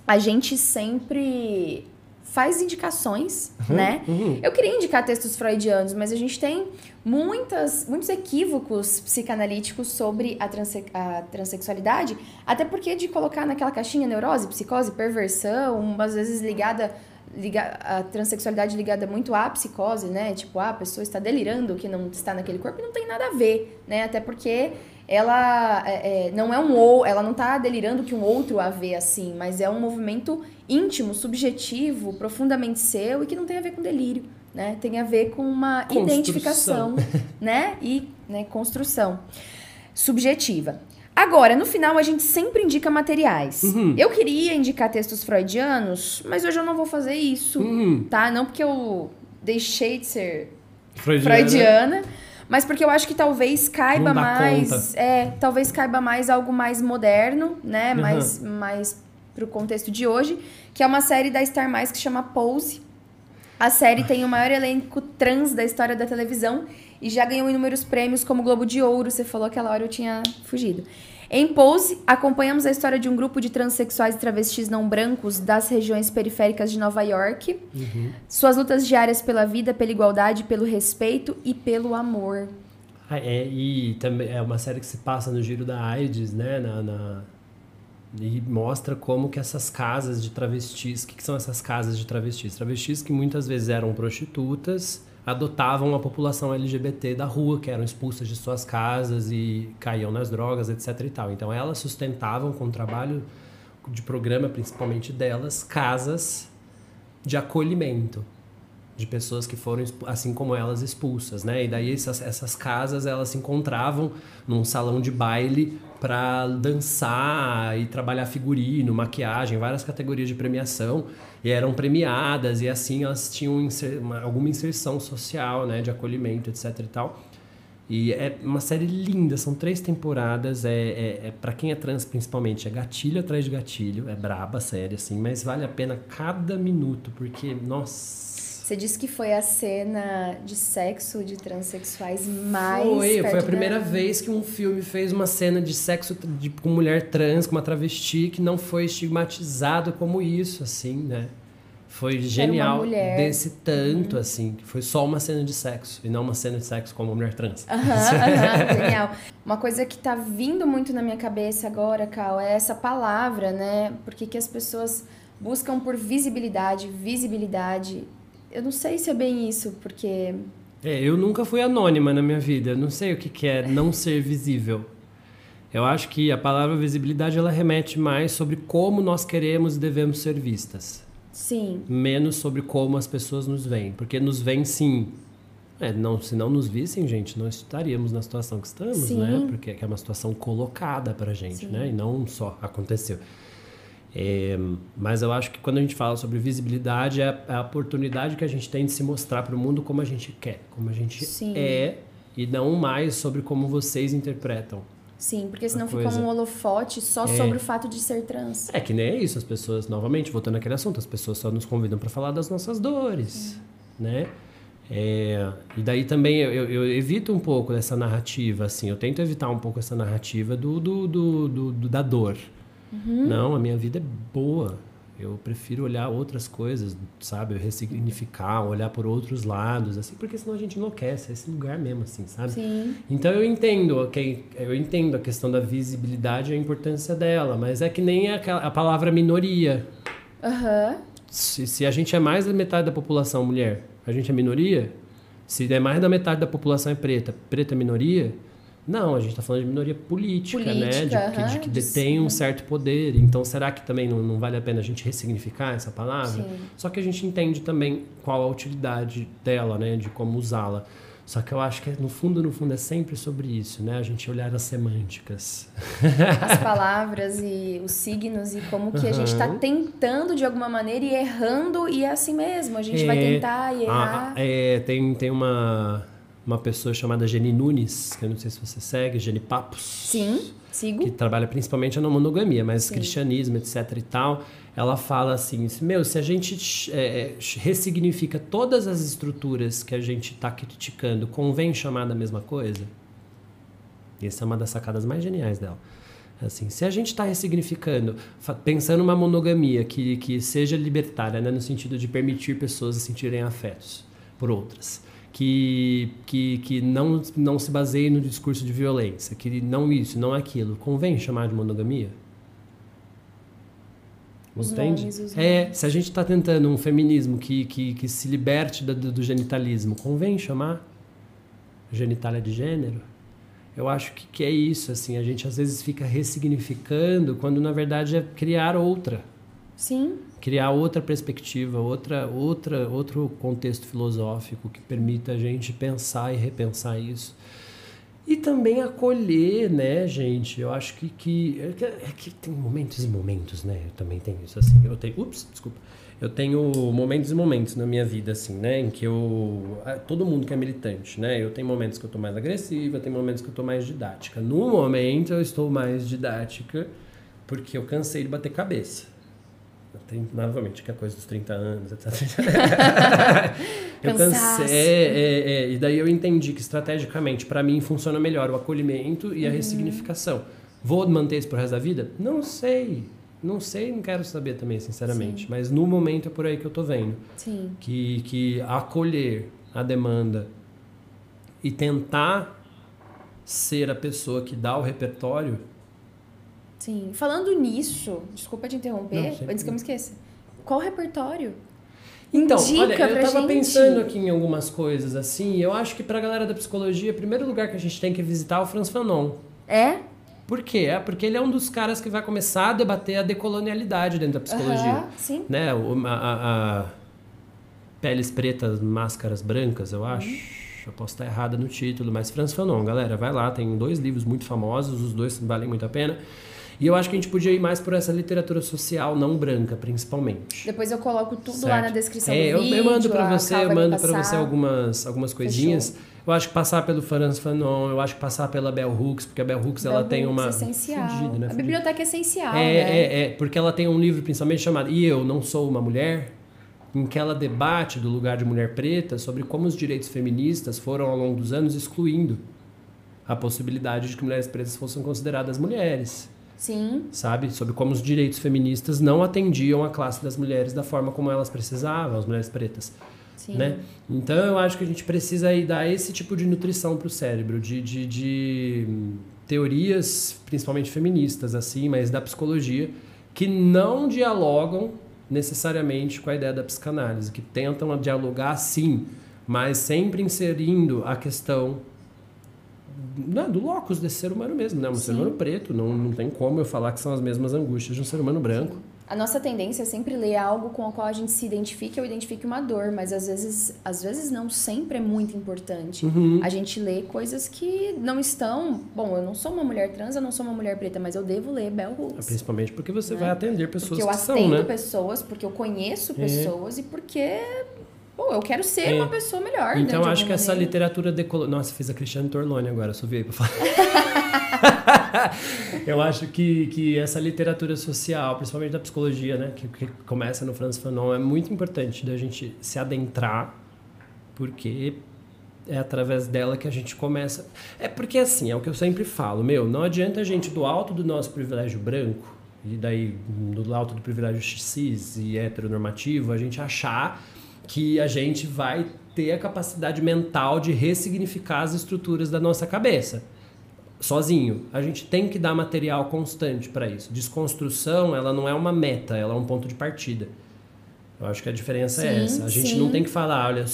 a gente sempre faz indicações, uhum, né? Uhum. Eu queria indicar textos freudianos, mas a gente tem muitas, muitos equívocos psicanalíticos sobre a, transe a transexualidade, até porque de colocar naquela caixinha neurose, psicose, perversão, às vezes ligada liga, a transexualidade ligada muito à psicose, né? Tipo, ah, a pessoa está delirando que não está naquele corpo e não tem nada a ver, né? Até porque ela é, é, não é um ou, ela não está delirando que um outro a vê assim, mas é um movimento íntimo, subjetivo, profundamente seu e que não tem a ver com delírio, né? Tem a ver com uma construção. identificação, né? E né, construção subjetiva. Agora, no final, a gente sempre indica materiais. Uhum. Eu queria indicar textos freudianos, mas hoje eu não vou fazer isso, uhum. tá? Não porque eu deixei de ser freudiana, freudiana mas porque eu acho que talvez caiba mais, conta. é, talvez caiba mais algo mais moderno, né, uhum. mais mais pro contexto de hoje, que é uma série da Star Mais que chama Pose. A série tem o maior elenco trans da história da televisão e já ganhou inúmeros prêmios como Globo de Ouro. Você falou que aquela hora eu tinha fugido. Em Pose, acompanhamos a história de um grupo de transexuais e travestis não brancos das regiões periféricas de Nova York. Uhum. Suas lutas diárias pela vida, pela igualdade, pelo respeito e pelo amor. Ah, é, e também é uma série que se passa no giro da AIDS, né? Na, na e mostra como que essas casas de travestis, o que, que são essas casas de travestis? Travestis que muitas vezes eram prostitutas, adotavam a população LGBT da rua, que eram expulsas de suas casas e caíam nas drogas, etc e tal. Então elas sustentavam com o trabalho de programa, principalmente delas, casas de acolhimento de pessoas que foram assim como elas expulsas, né? E daí essas, essas casas elas se encontravam num salão de baile para dançar e trabalhar figurino, maquiagem, várias categorias de premiação e eram premiadas e assim elas tinham inser, uma, alguma inserção social, né, de acolhimento, etc e tal. E é uma série linda, são três temporadas, é, é, é para quem é trans principalmente, é gatilho atrás de gatilho, é braba a série, assim, mas vale a pena cada minuto, porque, nossa, você disse que foi a cena de sexo de transexuais mais. Foi, foi a primeira da... vez que um filme fez uma cena de sexo de, com mulher trans, com uma travesti, que não foi estigmatizado como isso, assim, né? Foi genial desse tanto, uhum. assim, que foi só uma cena de sexo e não uma cena de sexo com uma mulher trans. Aham, uhum, genial. Uma coisa que tá vindo muito na minha cabeça agora, Cal, é essa palavra, né? Porque que as pessoas buscam por visibilidade, visibilidade eu não sei se é bem isso, porque. É, eu nunca fui anônima na minha vida. Eu não sei o que, que é não ser visível. Eu acho que a palavra visibilidade ela remete mais sobre como nós queremos e devemos ser vistas. Sim. Menos sobre como as pessoas nos veem. Porque nos veem sim. É, não, se não nos vissem, gente, nós estaríamos na situação que estamos, sim. né? Porque é uma situação colocada pra gente, sim. né? E não só aconteceu. É, mas eu acho que quando a gente fala sobre visibilidade, é a, é a oportunidade que a gente tem de se mostrar para o mundo como a gente quer, como a gente Sim. é, e não mais sobre como vocês interpretam. Sim, porque senão fica um holofote só é. sobre o fato de ser trans. É que nem é isso, as pessoas, novamente, voltando àquele assunto, as pessoas só nos convidam para falar das nossas dores, é. né? É, e daí também eu, eu, evito um pouco dessa narrativa, assim, eu tento evitar um pouco essa narrativa do, do, do, do, do da dor. Uhum. Não, a minha vida é boa. Eu prefiro olhar outras coisas, sabe? Ressignificar, olhar por outros lados, assim, porque senão a gente enlouquece, é esse lugar mesmo, assim, sabe? Sim. Então eu entendo, ok? Eu entendo a questão da visibilidade e a importância dela, mas é que nem a, a palavra minoria. Aham. Uhum. Se, se a gente é mais da metade da população mulher, a gente é minoria? Se é mais da metade da população é preta, preta é minoria? Não, a gente está falando de minoria política, política né? De, uh -huh, de que detém um certo poder. Então, será que também não, não, vale a pena a gente ressignificar essa palavra? Sim. Só que a gente entende também qual a utilidade dela, né? De como usá-la. Só que eu acho que no fundo, no fundo, é sempre sobre isso, né? A gente olhar as semânticas. As palavras e os signos e como que a gente está tentando de alguma maneira e errando e é assim mesmo. A gente é, vai tentar e errar. A, é, tem, tem uma uma pessoa chamada Jenny Nunes, que eu não sei se você segue, Jenny Papos. Sim, sigo. Que trabalha principalmente na monogamia, mas Sim. cristianismo, etc e tal. Ela fala assim, meu, se a gente é ressignifica todas as estruturas que a gente está criticando, convém chamar da mesma coisa? Essa é uma das sacadas mais geniais dela. Assim, se a gente está ressignificando, pensando uma monogamia que, que seja libertária, né, no sentido de permitir pessoas sentirem afetos por outras, que, que, que não, não se baseie no discurso de violência, que não isso, não aquilo. Convém chamar de monogamia? Os Entende? Os é, se a gente está tentando um feminismo que, que, que se liberte do, do genitalismo, convém chamar genitália de gênero? Eu acho que, que é isso, assim, a gente às vezes fica ressignificando quando na verdade é criar outra. Sim criar outra perspectiva, outra, outra, outro contexto filosófico que permita a gente pensar e repensar isso. E também acolher, né, gente? Eu acho que, que, é que, é que tem momentos e momentos, né? Eu também tenho isso assim. Eu tenho, ups, desculpa. Eu tenho momentos e momentos na minha vida, assim, né? Em que eu. Todo mundo que é militante, né? Eu tenho momentos que eu tô mais agressiva, tem momentos que eu tô mais didática. No momento eu estou mais didática porque eu cansei de bater cabeça. Novamente, que é a coisa dos 30 anos, etc. eu cansei. É, é, é, e daí eu entendi que estrategicamente, para mim, funciona melhor o acolhimento e a uhum. ressignificação. Vou manter isso pro resto da vida? Não sei. Não sei, não quero saber também, sinceramente. Sim. Mas no momento é por aí que eu tô vendo. Sim. Que, que acolher a demanda e tentar ser a pessoa que dá o repertório Sim. Falando nisso, desculpa te interromper, Não, antes que eu me esqueça. Qual repertório? Então, Indica olha, eu tava gente. pensando aqui em algumas coisas assim. Eu acho que pra galera da psicologia, o primeiro lugar que a gente tem que visitar é o Franz Fanon. É? Por quê? É porque ele é um dos caras que vai começar a debater a decolonialidade dentro da psicologia. Aham, sim. Né? A, a- a peles pretas, máscaras brancas, eu acho. Eu posso estar errada no título, mas Franz Fanon, galera, vai lá, tem dois livros muito famosos, os dois valem muito a pena. E eu acho que a gente podia ir mais por essa literatura social não branca, principalmente. Depois eu coloco tudo Certo. lá na descrição É, do eu, vídeo. eu mando a pra você, eu mando para você algumas, algumas coisinhas. Eu acho que passar pelo Franz Fanon, eu acho que passar pela Bell Hooks, porque a Bell Hooks ela Bell tem Hooks uma essencial. Fudido, né? A biblioteca é essencial, É, né? é, é, porque ela tem um livro principalmente chamado E Eu Não Sou Uma Mulher, em que ela debate do lugar de mulher preta sobre como os direitos feministas foram ao longo dos anos excluindo a possibilidade de que mulheres pretas fossem consideradas mulheres, Sim, sabe? Sobre como os direitos feministas não atendiam a classe das mulheres da forma como elas precisavam, as mulheres pretas sim. né? Então eu acho que a gente precisa aí dar esse tipo de nutrição para o cérebro, de, de, de teorias, principalmente feministas, assim, mas da psicologia, que não dialogam necessariamente com a ideia da psicanálise, que tentam dialogar sim, mas sempre inserindo a questão né, do locus desse ser humano mesmo, né? Um ser Sim. humano preto, não, não tem como eu falar que são as mesmas angústias de um ser humano branco. A nossa tendência é sempre ler algo com o qual a gente se identifique ou identifique uma dor, mas às vezes, às vezes não sempre é muito importante. Uhum. A gente lê coisas que não estão. Bom, eu não sou uma mulher trans, eu não sou uma mulher preta, mas eu devo ler Bell Hooks. Principalmente porque você Né? vai atender pessoas Porque eu que são, atendo né? pessoas, porque eu conheço É. pessoas e porque. Pô, eu quero ser É. uma pessoa melhor. né, Então acho que essa maneira. literatura decolo... Nossa, fiz a Cristiane Torlone agora, só aí pra falar. Eu acho que, que essa literatura social, principalmente da psicologia, né, que, que começa no Franz Fanon, é muito importante da gente se adentrar, porque é através dela que a gente começa. É porque assim, é o que eu sempre falo, meu, não adianta a gente do alto do nosso privilégio branco e daí do alto do privilégio cis e heteronormativo, a gente achar que a gente vai ter a capacidade mental de ressignificar as estruturas da nossa cabeça sozinho. A gente tem que dar material constante para isso. Desconstrução, ela não é uma meta, ela é um ponto de partida. Eu acho que a diferença é Sim, essa. A gente sim. não tem que falar, olha,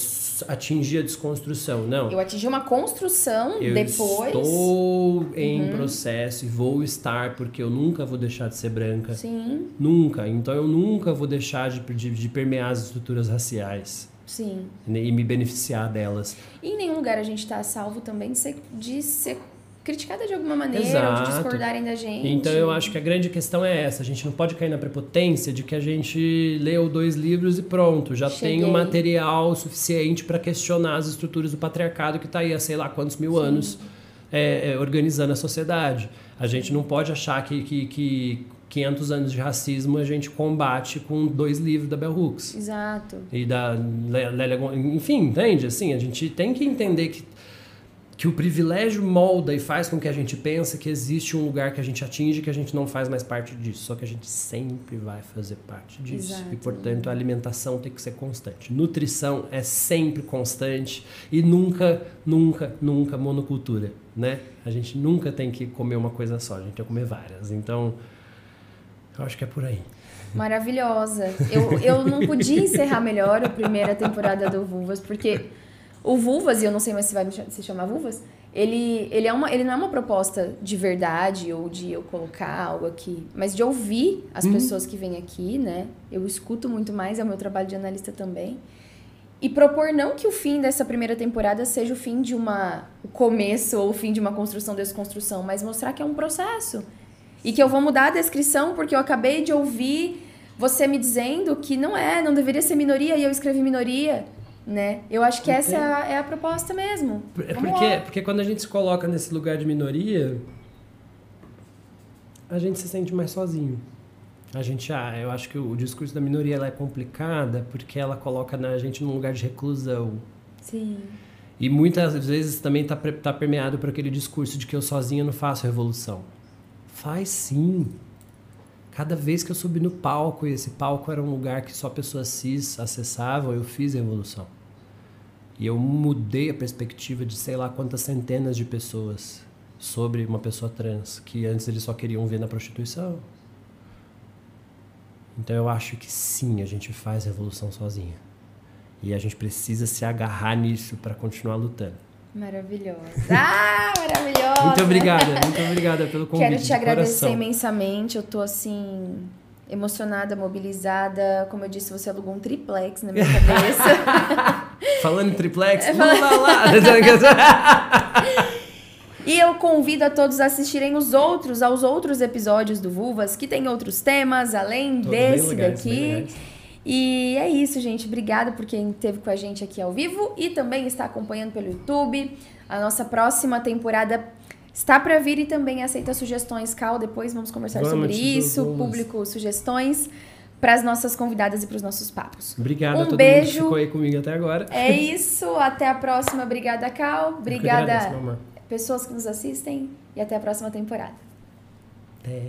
atingir a desconstrução. Não. Eu atingi uma construção Eu depois. Uhum. estou em processo e vou estar porque eu nunca vou deixar de ser branca. Sim, Nunca. Então eu nunca vou deixar de, de, de permear as estruturas raciais sim. e me beneficiar delas. E em nenhum lugar a gente tá salvo também de ser, de ser criticada de alguma maneira, ou Exato. de discordarem da gente. Então eu acho que a grande questão é essa. A gente não pode cair na prepotência de que a gente leu dois livros e pronto, já tem o Cheguei. material suficiente para questionar as estruturas do patriarcado que está aí há sei lá quantos mil anos é, é, organizando a sociedade. A gente não pode achar que, que, que 500 anos de racismo a gente combate com dois livros da Bell Hooks Exato. e da Lé- Lélia enfim, entende? Assim, a gente tem que entender que que o privilégio molda e faz com que a gente pense que existe um lugar que a gente atinge que a gente não faz mais parte disso, só que a gente sempre vai fazer parte disso. Exato. E portanto, a alimentação tem que ser constante. Nutrição é sempre constante e nunca, nunca, nunca monocultura, né? A gente nunca tem que comer uma coisa só, a gente tem que comer várias. Então, eu acho que é por aí. Maravilhosa. Eu, eu não podia encerrar melhor a primeira temporada do Vulvas, porque o Vulvas, e eu não sei mais se vai se chamar Vulvas, ele, ele, é uma, ele não é uma proposta de verdade ou de eu colocar algo aqui, mas de ouvir as pessoas que vêm aqui, né? Eu escuto muito mais, é o meu trabalho de analista também. E propor não que o fim dessa primeira temporada seja o fim de uma. o começo ou o fim de uma construção, desconstrução, mas mostrar que é um processo. E que eu vou mudar a descrição porque eu acabei de ouvir você me dizendo que não é, não deveria ser minoria e eu escrevi minoria, né? Eu acho que essa é a, é a proposta mesmo. É porque, porque quando a gente se coloca nesse lugar de minoria, a gente se sente mais sozinho. A gente, ah, eu acho que o discurso da minoria ela é complicada porque ela coloca na gente num lugar de reclusão. Sim. E muitas vezes também está tá permeado por aquele discurso de que eu sozinha não faço revolução. Faz sim. Cada vez que eu subi no palco, e esse palco era um lugar que só pessoas cis acessavam, eu fiz revolução. E eu mudei a perspectiva de sei lá quantas centenas de pessoas sobre uma pessoa trans que antes eles só queriam ver na prostituição. Então eu acho que sim, a gente faz revolução sozinha. E a gente precisa se agarrar nisso para continuar lutando. Maravilhosa. Ah, maravilhosa. Muito obrigada, muito obrigada pelo convite. Quero te agradecer imensamente. Eu tô assim emocionada, mobilizada. Como eu disse, você alugou um triplex na minha cabeça. Falando em triplex, É, vamos lá lá. e eu convido a todos a assistirem os outros, aos outros episódios do Vulvas, que tem outros temas além Todos desse legais, daqui. E é isso, gente. Obrigada por quem esteve com a gente aqui ao vivo e também está acompanhando pelo YouTube. A nossa próxima temporada está para vir e também aceita sugestões, Cal. Depois vamos conversar Vamos, sobre isso. vamos. Público, sugestões para as nossas convidadas e para os nossos papos. Obrigado Um a todo mundo beijo. que ficou aí comigo até agora. É isso. Até a próxima. Obrigada, Cal. Obrigada, agradeço, pessoas que nos assistem. E até a próxima temporada. Até.